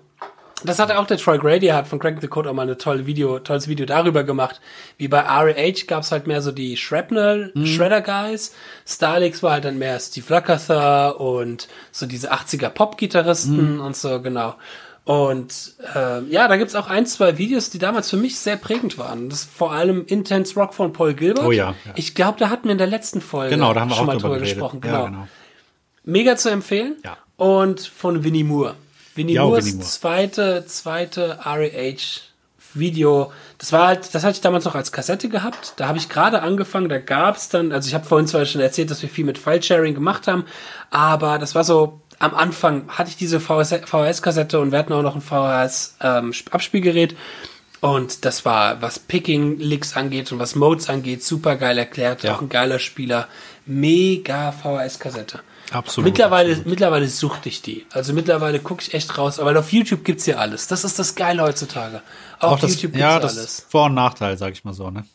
Das hatte auch der Troy Grady, hat von Crack the Code auch mal eine tolle Video, tolles Video darüber gemacht. Wie bei REH gab's halt mehr so die Shrapnel, Mhm. Shredder Guys. Starlix war halt dann mehr Steve Lukather und so diese 80er Pop-Gitarristen Mhm. und so, genau. Und äh, ja, da gibt's auch ein, zwei Videos, die damals für mich sehr prägend waren. Das ist vor allem Intense Rock von Paul Gilbert. Oh ja, ja. Ich glaube, da hatten wir in der letzten Folge genau, da haben wir schon auch mal drüber drüber gesprochen. Ja, Genau. genau. Mega zu empfehlen. Ja. Und von Winnie Moore. Winnie Moore. zweite, zweite REH Video. Das war halt, das hatte ich damals noch als Kassette gehabt. Da habe ich gerade angefangen, da gab's dann, also ich habe vorhin zwar schon erzählt, dass wir viel mit File-Sharing gemacht haben, aber das war so, am Anfang hatte ich diese VHS-Kassette und wir hatten auch noch ein VHS-Abspielgerät. Und das war, was Picking-Licks angeht und was Modes angeht, super geil erklärt. Ja. Auch ein geiler Spieler. Mega VHS-Kassette. Absolut, Mittlerweile, absolut. mittlerweile suchte ich die. Also mittlerweile gucke ich echt raus, aber auf YouTube gibt's ja alles. Das ist das Geile heutzutage. Auf Auch das, YouTube gibt's ja, das alles. Vor- und Nachteil, sag ich mal so, ne?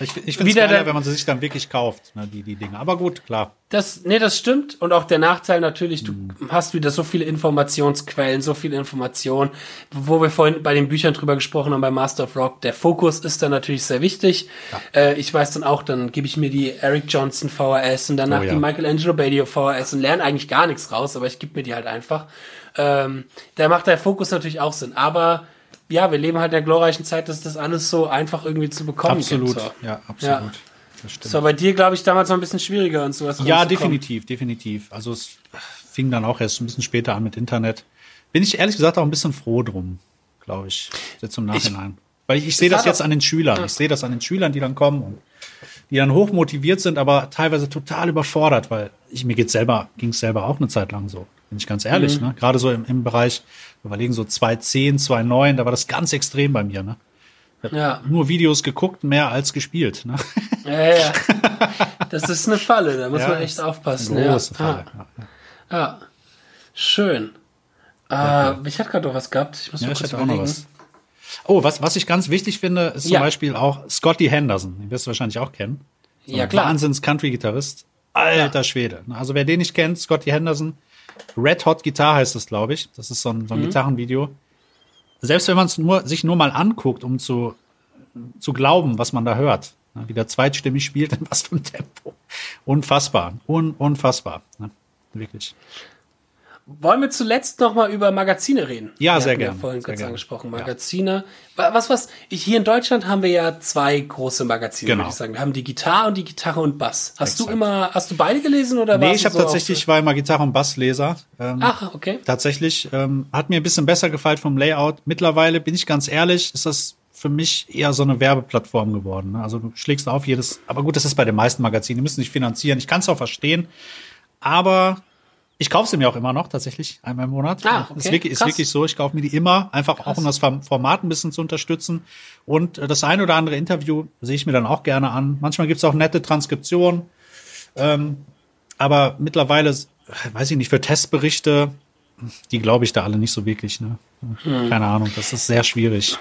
Ich, ich finde es geiler, wenn man sie sich dann wirklich kauft, ne, die, die Dinge. Aber gut, klar. Das, nee, das stimmt. Und auch der Nachteil natürlich, du Mhm. hast wieder so viele Informationsquellen, so viele Informationen, wo wir vorhin bei den Büchern drüber gesprochen haben, bei Master of Rock. Der Fokus ist dann natürlich sehr wichtig. Äh, ich weiß dann auch, dann gebe ich mir die Eric Johnson VHS und danach Oh ja. die Michelangelo Badio VHS und lerne eigentlich gar nichts raus, aber ich gebe mir die halt einfach. Ähm, da macht der Fokus natürlich auch Sinn. Aber ja, wir leben halt in der glorreichen Zeit, dass das alles so einfach irgendwie zu bekommen Absolut. gibt. So. Ja, absolut. Das stimmt. Das war bei dir, glaube ich, damals noch ein bisschen schwieriger und sowas. Ja, definitiv, definitiv. Also es fing dann auch erst ein bisschen später an mit Internet. Bin ich ehrlich gesagt auch ein bisschen froh drum, glaube ich, jetzt im Nachhinein. Weil ich, ich sehe das jetzt an den Schülern. Ich sehe das an den Schülern, die dann kommen und die dann hoch motiviert sind, aber teilweise total überfordert, weil ich mir geht's selber, ging's selber auch eine Zeit lang so. Bin ich ganz ehrlich, Mhm. ne? Gerade so im, im Bereich, wir überlegen so 2.10, 2.9, da war das ganz extrem bei mir, ne? Ja. Nur Videos geguckt, mehr als gespielt, ne? Ja, ja. Das ist eine Falle, da muss Ja, man echt aufpassen. Große ja. Falle. Ah, Ja. ja. Schön. Äh, ich hatte gerade noch was gehabt. Ich muss Ja, mal ich kurz hatte auch noch was. Oh, was, was ich ganz wichtig finde, ist zum. Beispiel auch Scotty Henderson. Den wirst du wahrscheinlich auch kennen. So Ja, klar. Wahnsinns-Country-Gitarrist. Alter Schwede. Also wer den nicht kennt, Scotty Henderson. Red Hot Guitar heißt das, glaube ich. Das ist so ein, Mhm. so ein Gitarrenvideo. Selbst wenn man es nur, sich nur mal anguckt, um zu zu glauben, was man da hört. Ne? Wie der zweitstimmig spielt, (laughs) in was für ein Tempo. Unfassbar. Un unfassbar. Ne? Wirklich. Wollen wir zuletzt noch mal über Magazine reden? Ja, wir sehr gerne. Ja vorhin sehr kurz gerne. angesprochen. Magazine. Ja. Was, was, ich, hier in Deutschland haben wir ja zwei große Magazine, Genau. würde ich sagen. Wir haben die Gitarre und die Gitarre und Bass. Hast du Exakt. immer, hast du beide gelesen oder Nee, warst ich du habe so tatsächlich, war immer Gitarre- und Bassleser. Ähm, Ach, okay. Tatsächlich ähm, hat mir ein bisschen besser gefallen vom Layout. Mittlerweile bin ich ganz ehrlich, ist das für mich eher so eine Werbeplattform geworden. Ne? Also du schlägst auf jedes, aber gut, das ist bei den meisten Magazinen, die müssen sich finanzieren. Ich kann es auch verstehen, aber ich kaufe sie mir auch immer noch tatsächlich einmal im Monat. Ah, okay. Ist wirklich, ist Krass. wirklich so. Ich kaufe mir die immer, einfach auch um das Form- Format ein bisschen zu unterstützen. Und äh, das ein oder andere Interview sehe ich mir dann auch gerne an. Manchmal gibt's auch nette Transkriptionen. Ähm, aber mittlerweile, äh, weiß ich nicht, für Testberichte, die glaube ich da alle nicht so wirklich. Ne? Hm. Keine Ahnung, das ist sehr schwierig.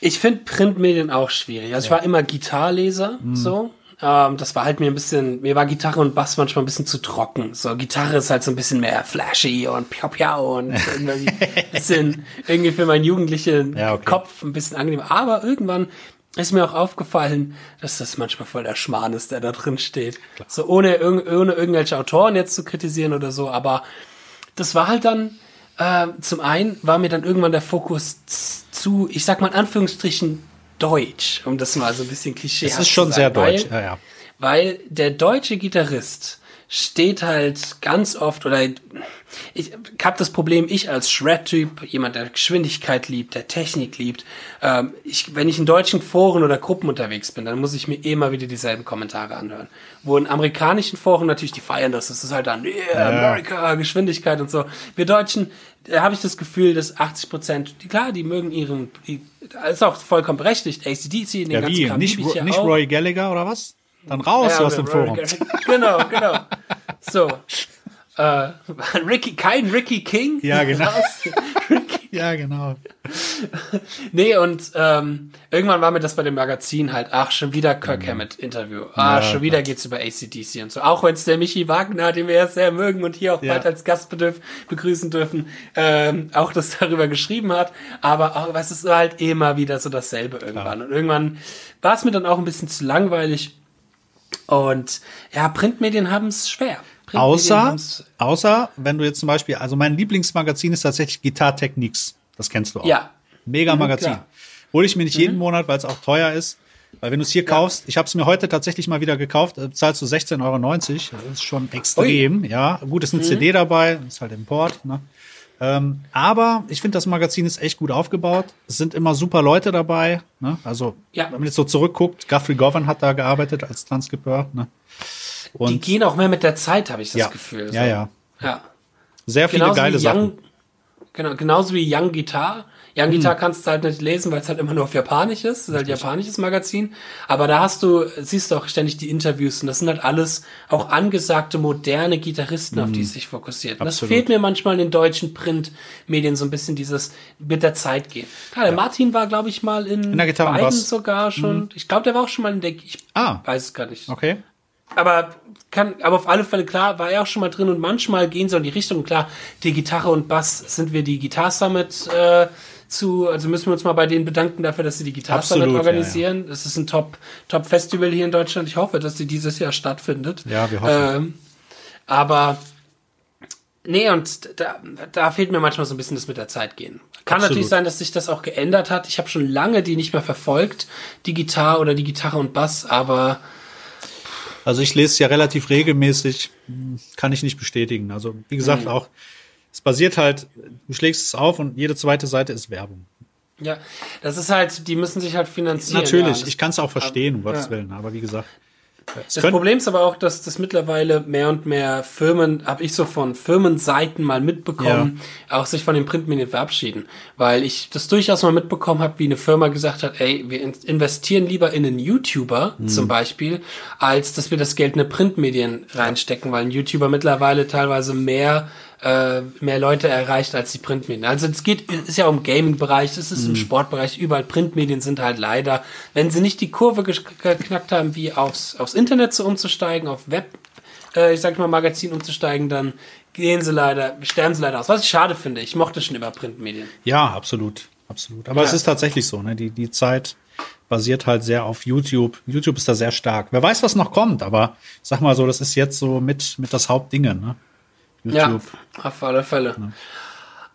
Ich finde Printmedien auch schwierig. Also ich war immer Gitarrleser, Mhm. so. Ähm, das war halt mir ein bisschen, mir war Gitarre und Bass manchmal ein bisschen zu trocken. So, Gitarre ist halt so ein bisschen mehr flashy und piau piau und (laughs) irgendwie bisschen, irgendwie für meinen jugendlichen Ja, okay. Kopf ein bisschen angenehm. Aber irgendwann ist mir auch aufgefallen, dass das manchmal voll der Schmarrn ist, der da drin steht. So, ohne, irg- ohne irgendwelche Autoren jetzt zu kritisieren oder so, aber das war halt dann, äh, zum einen war mir dann irgendwann der Fokus zu, ich sag mal in Anführungsstrichen, deutsch, um das mal so ein bisschen klischee Es ist schon sehr deutsch. Ja, ja. weil der deutsche Gitarrist steht halt ganz oft oder ich habe das Problem, ich als Shred-Typ, jemand, der Geschwindigkeit liebt, der Technik liebt, ähm, ich, wenn ich in deutschen Foren oder Gruppen unterwegs bin, dann muss ich mir immer wieder dieselben Kommentare anhören. Wo in amerikanischen Foren natürlich die feiern das, das ist halt dann, yeah, America, Geschwindigkeit und so. Wir Deutschen, da habe ich das Gefühl, dass 80 Prozent, klar, die mögen ihren, die, ist auch vollkommen berechtigt, ACDC, in den Ja, ganzen wie? Kram Nicht, ich nicht auch. Roy Gallagher oder was? Dann raus Ja, aus dem Rory Forum. Gallagher. Genau, genau. So. (laughs) Äh, (laughs) Ricky, kein Ricky King? Ja, genau. (laughs) Ricky. Ja, genau. (laughs) Nee, und ähm, irgendwann war mir das bei dem Magazin halt, ach, schon wieder Kirk Hammett Interview. Ah, Mhm. Ja, schon wieder geht's über ACDC und so. Auch wenn es der Michi Wagner, den wir ja sehr mögen und hier auch Ja. bald als Gast begrüßen dürfen, ähm, auch das darüber geschrieben hat. Aber auch, was ist halt immer wieder so dasselbe irgendwann. Und irgendwann war es mir dann auch ein bisschen zu langweilig. Und ja, Printmedien haben es schwer. Außer, außer, wenn du jetzt zum Beispiel, also mein Lieblingsmagazin ist tatsächlich Guitar Techniques. Das kennst du auch. Ja. Mega Mhm, Magazin. klar. Hole ich mir nicht jeden Monat, weil es auch teuer ist. Weil wenn du es hier kaufst, ich habe es mir heute tatsächlich mal wieder gekauft, äh, zahlst du 16,90 Euro. Das ist schon extrem, ja. Gut, ist eine Mhm. CD dabei, ist halt Import, ne? Ähm, aber ich finde, das Magazin ist echt gut aufgebaut. Es sind immer super Leute dabei. Ne? Also, Ja. wenn man jetzt so zurückguckt, Guthrie Govan hat da gearbeitet als Transkripeur. Ne? Die Und gehen auch mehr mit der Zeit, habe ich das ja, Gefühl. ja, ja. ja. Sehr viele Genauso geile wie Sachen. Young, genau, genauso wie Young Guitar. Young Guitar kannst du halt nicht lesen, weil es halt immer nur auf Japanisch ist. Das ist halt japanisches Magazin. Aber da hast du, siehst du auch ständig die Interviews und das sind halt alles auch angesagte moderne Gitarristen, auf die es sich fokussiert. Und das fehlt mir manchmal in den deutschen Printmedien so ein bisschen dieses mit der Zeit gehen. Klar, der Martin war, glaube ich, mal in, In der Gitarre und beiden Bass. sogar schon. Ich glaube, der war auch schon mal in der, ich Ah. weiß es gar nicht Okay. aber kann, aber auf alle Fälle klar, war er auch schon mal drin und manchmal gehen so in die Richtung. Klar, die Gitarre und Bass sind wir die Guitar Summit äh, zu, also müssen wir uns mal bei denen bedanken dafür, dass sie die Guitar Absolut, Summit ja, organisieren. Das ist ein Top, Top Festival hier in Deutschland. Ich hoffe, dass sie dieses Jahr stattfindet. Ja, wir hoffen. Ähm, aber Nee, und da, da fehlt mir manchmal so ein bisschen das mit der Zeit gehen. Kann Absolut. natürlich sein, dass sich das auch geändert hat. Ich habe schon lange die nicht mehr verfolgt, die Gitarre oder die Gitarre und Bass, aber Also ich lese es ja relativ regelmäßig, kann ich nicht bestätigen. Also wie gesagt, Mhm. auch es basiert halt, du schlägst es auf und jede zweite Seite ist Werbung. Ja, das ist halt, die müssen sich halt finanzieren. Natürlich, ja. ich kann es auch verstehen, um Gottes ja. Willen, aber wie gesagt. Das Problem ist aber auch, dass das mittlerweile mehr und mehr Firmen, habe ich so von Firmenseiten mal mitbekommen, auch sich von den Printmedien verabschieden. Weil ich das durchaus mal mitbekommen habe, wie eine Firma gesagt hat, ey, wir in- investieren lieber in einen YouTuber Mhm. zum Beispiel, als dass wir das Geld in eine Printmedien reinstecken, weil ein YouTuber mittlerweile teilweise mehr äh, mehr Leute erreicht als die Printmedien. Also es geht, es ist ja im Gaming-Bereich, es ist Mhm. im Sportbereich, überall Printmedien sind halt leider, wenn sie nicht die Kurve geknackt haben, wie aufs, aufs Internet zu umzusteigen, auf Web, äh, ich sag mal Magazin umzusteigen, dann gehen sie leider, sterben sie leider aus. Was ich schade finde, ich mochte schon immer Printmedien. Ja, absolut, absolut. Aber Ja. es ist tatsächlich so, ne? Die, die Zeit basiert halt sehr auf YouTube. YouTube ist da sehr stark. Wer weiß, was noch kommt, aber sag mal so, das ist jetzt so mit, mit das Hauptdinge, ne? YouTube. Ja, auf alle Fälle. Ja.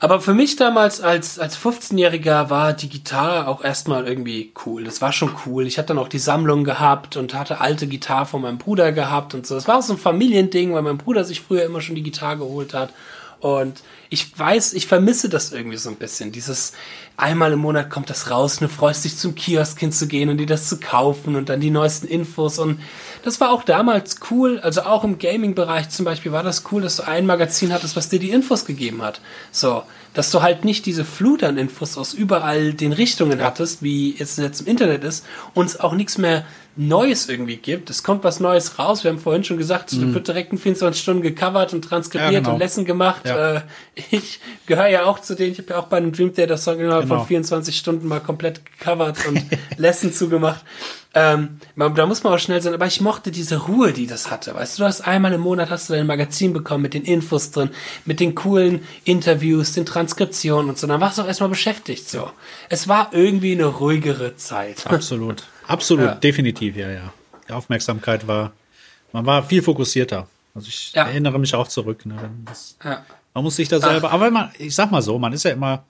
Aber für mich damals als, als 15-Jähriger war die Gitarre auch erstmal irgendwie cool. Das war schon cool. Ich hatte dann auch die Sammlung gehabt und hatte alte Gitarre von meinem Bruder gehabt und so. Das war auch so ein Familiending, weil mein Bruder sich früher immer schon die Gitarre geholt hat. Und ich weiß, ich vermisse das irgendwie so ein bisschen. Dieses einmal im Monat kommt das raus, du freust dich zum Kiosk hinzugehen und dir das zu kaufen und dann die neuesten Infos. Und das war auch damals cool. Also auch im Gaming-Bereich zum Beispiel war das cool, dass du ein Magazin hattest, was dir die Infos gegeben hat. So, dass du halt nicht diese Flut an Infos aus überall den Richtungen hattest, wie jetzt, jetzt im Internet ist, und es auch nichts mehr Neues irgendwie gibt. Es kommt was Neues raus. Wir haben vorhin schon gesagt, mhm. wird direkt in 24 Stunden gecovert und transkribiert ja, genau. und Lesson gemacht. Ja. Äh, (laughs) ich gehöre ja auch zu denen, ich habe ja auch bei einem Dream Theater Song innerhalb genau. von 24 Stunden mal komplett gecovert und (laughs) Lesson zugemacht. Ähm, da muss man auch schnell sein, aber ich mochte diese Ruhe, die das hatte. Weißt du, du hast einmal im Monat hast du dein Magazin bekommen mit den Infos drin, mit den coolen Interviews, den Transkriptionen und so. Dann warst du auch erstmal beschäftigt. So, es war irgendwie eine ruhigere Zeit. Absolut. (laughs) Absolut, ja. definitiv, ja, ja. Die Aufmerksamkeit war, man war viel fokussierter. Also ich ja. erinnere mich auch zurück. Ne, das, ja. Man muss sich da selber, Ach. aber man, ich sag mal so, man ist ja immer,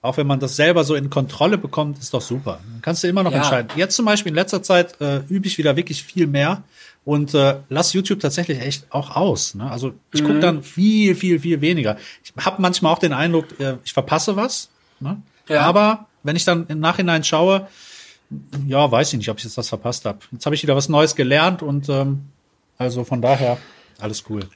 auch wenn man das selber so in Kontrolle bekommt, ist doch super. Dann kannst du immer noch ja. entscheiden. Jetzt zum Beispiel in letzter Zeit äh, übe ich wieder wirklich viel mehr und äh, lass YouTube tatsächlich echt auch aus. Ne? Also ich mhm. gucke dann viel, viel, viel weniger. Ich habe manchmal auch den Eindruck, äh, ich verpasse was. Ne? Ja. Aber wenn ich dann im Nachhinein schaue, ja, weiß ich nicht, ob ich jetzt was verpasst habe. Jetzt habe ich wieder was Neues gelernt und ähm, also von daher alles cool.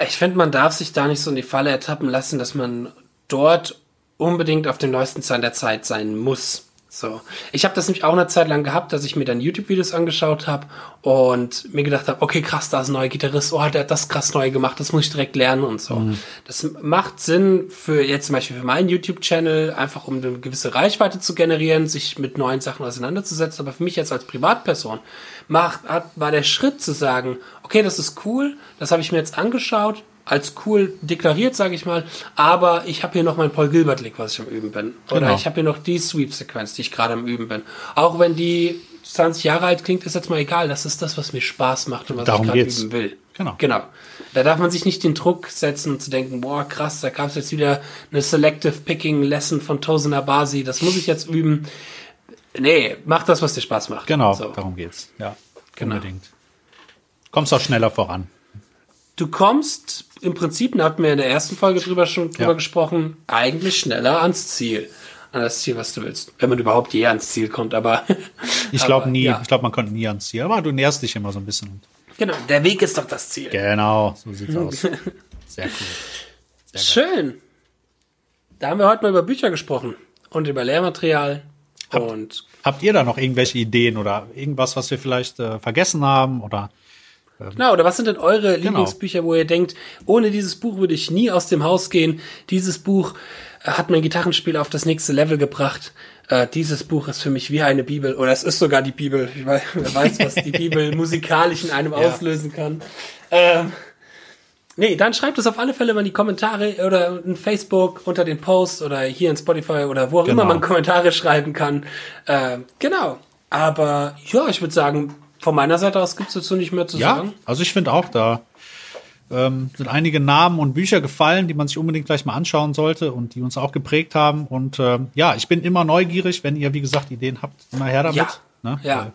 Ich finde, man darf sich da nicht so in die Falle ertappen lassen, dass man dort unbedingt auf dem neuesten Stand der Zeit sein muss. So. Ich habe das nämlich auch eine Zeit lang gehabt, dass ich mir dann YouTube-Videos angeschaut habe und mir gedacht habe, okay, krass, da ist ein neuer Gitarrist, oh, der hat das krass neu gemacht, das muss ich direkt lernen und so. Mhm. Das macht Sinn für jetzt zum Beispiel für meinen YouTube-Channel, einfach um eine gewisse Reichweite zu generieren, sich mit neuen Sachen auseinanderzusetzen. Aber für mich jetzt als Privatperson macht, hat, war der Schritt zu sagen, okay, das ist cool, das habe ich mir jetzt angeschaut, als cool deklariert, sage ich mal, aber ich habe hier noch mein Paul Gilbert-Lick, was ich am Üben bin. Oder genau. ich habe hier noch die Sweep-Sequenz, die ich gerade am Üben bin. Auch wenn die 20 Jahre alt klingt, ist jetzt mal egal. Das ist das, was mir Spaß macht und was Darum ich gerade üben will. Genau. Genau. Da darf man sich nicht den Druck setzen und zu denken, boah, krass, da gab es jetzt wieder eine Selective Picking Lesson von Tosin Abasi, das muss ich jetzt üben. Nee, mach das, was dir Spaß macht. Genau, so. darum geht's. Ja, genau. unbedingt. Kommst auch schneller voran. Du kommst im Prinzip, da hatten wir in der ersten Folge drüber schon drüber ja. gesprochen, eigentlich schneller ans Ziel. An das Ziel, was du willst. Wenn man überhaupt je ans Ziel kommt, aber. (laughs) ich glaube nie. Ja. Ich glaube, man kommt nie ans Ziel. Aber du näherst dich immer so ein bisschen. Genau, der Weg ist doch das Ziel. Genau, so sieht's aus. (laughs) Sehr cool. Sehr Schön. Da haben wir heute mal über Bücher gesprochen und über Lehrmaterial. Habt, und habt ihr da noch irgendwelche Ideen oder irgendwas, was wir vielleicht äh, vergessen haben oder Genau, oder was sind denn eure genau. Lieblingsbücher, wo ihr denkt, ohne dieses Buch würde ich nie aus dem Haus gehen. Dieses Buch äh, hat mein Gitarrenspiel auf das nächste Level gebracht. Äh, dieses Buch ist für mich wie eine Bibel, oder es ist sogar die Bibel. Ich weiß, wer weiß, was die (laughs) Bibel musikalisch in einem ja. auslösen kann. Ähm, nee, dann schreibt es auf alle Fälle mal in die Kommentare oder in Facebook unter den Posts oder hier in Spotify oder wo auch genau. immer man Kommentare schreiben kann. Äh, genau. Aber ja, ich würde sagen, von meiner Seite aus gibt es dazu nicht mehr zu ja, sagen. Also ich finde auch, da ähm, sind einige Namen und Bücher gefallen, die man sich unbedingt gleich mal anschauen sollte und die uns auch geprägt haben. Und ähm, ja, ich bin immer neugierig, wenn ihr, wie gesagt, Ideen habt, immer her damit. Ja. Ne? ja.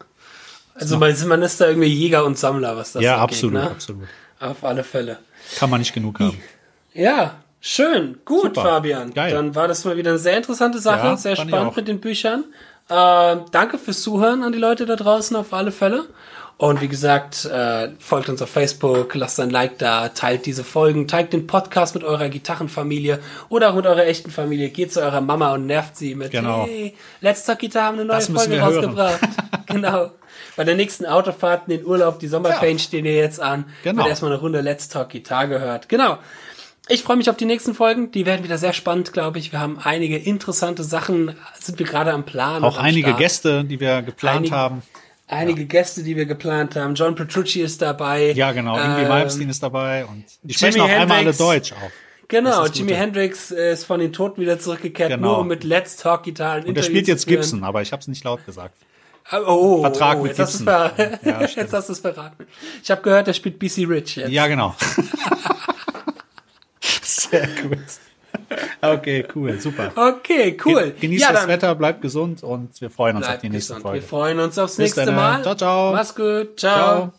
Also man, man ist da irgendwie Jäger und Sammler, was das Ja, angeht, absolut, ne? absolut. Auf alle Fälle. Kann man nicht genug haben. Ja, schön. Gut, Super. Fabian. Geil. Dann war das mal wieder eine sehr interessante Sache, ja, sehr spannend mit den Büchern. Äh, danke fürs Zuhören an die Leute da draußen auf alle Fälle. Und wie gesagt, äh, folgt uns auf Facebook, lasst ein Like da, teilt diese Folgen, teilt den Podcast mit eurer Gitarrenfamilie oder auch mit eurer echten Familie. Geht zu eurer Mama und nervt sie mit, genau. hey, Let's Talk Gitarre haben eine neue Folge rausgebracht. (laughs) genau. Bei der nächsten Autofahrt in den Urlaub, die Sommerferien ja. stehen hier jetzt an. Genau. Wird erstmal eine Runde Let's Talk Gitarre gehört. Genau. Ich freue mich auf die nächsten Folgen. Die werden wieder sehr spannend, glaube ich. Wir haben einige interessante Sachen, sind wir gerade am Plan. Auch einige Start. Gäste, die wir geplant einige, haben. Einige ja. Gäste, die wir geplant haben. John Petrucci ist dabei. Ja, genau. Ingrid ähm, Malmsteen ist dabei. Und die sprechen auch Hendrix, einmal alle Deutsch auch. Genau, Jimi Hendrix ist von den Toten wieder zurückgekehrt, genau. nur um mit Let's Talk Gitarren Und er spielt jetzt Gibson, aber ich habe es nicht laut gesagt. Oh, Vertrag oh, mit jetzt hast, Gibson. ver Ja, (laughs) jetzt hast du es verraten. Ich habe gehört, der spielt BC Rich jetzt. Ja, genau. (laughs) Sehr gut. Okay, cool, super. Okay, cool. Genießt ja, das Wetter, bleibt gesund und wir freuen uns auf die nächste gesund. Folge. Wir freuen uns aufs Bis nächste dann. Mal. Ciao, ciao. Mach's gut. Ciao. Ciao.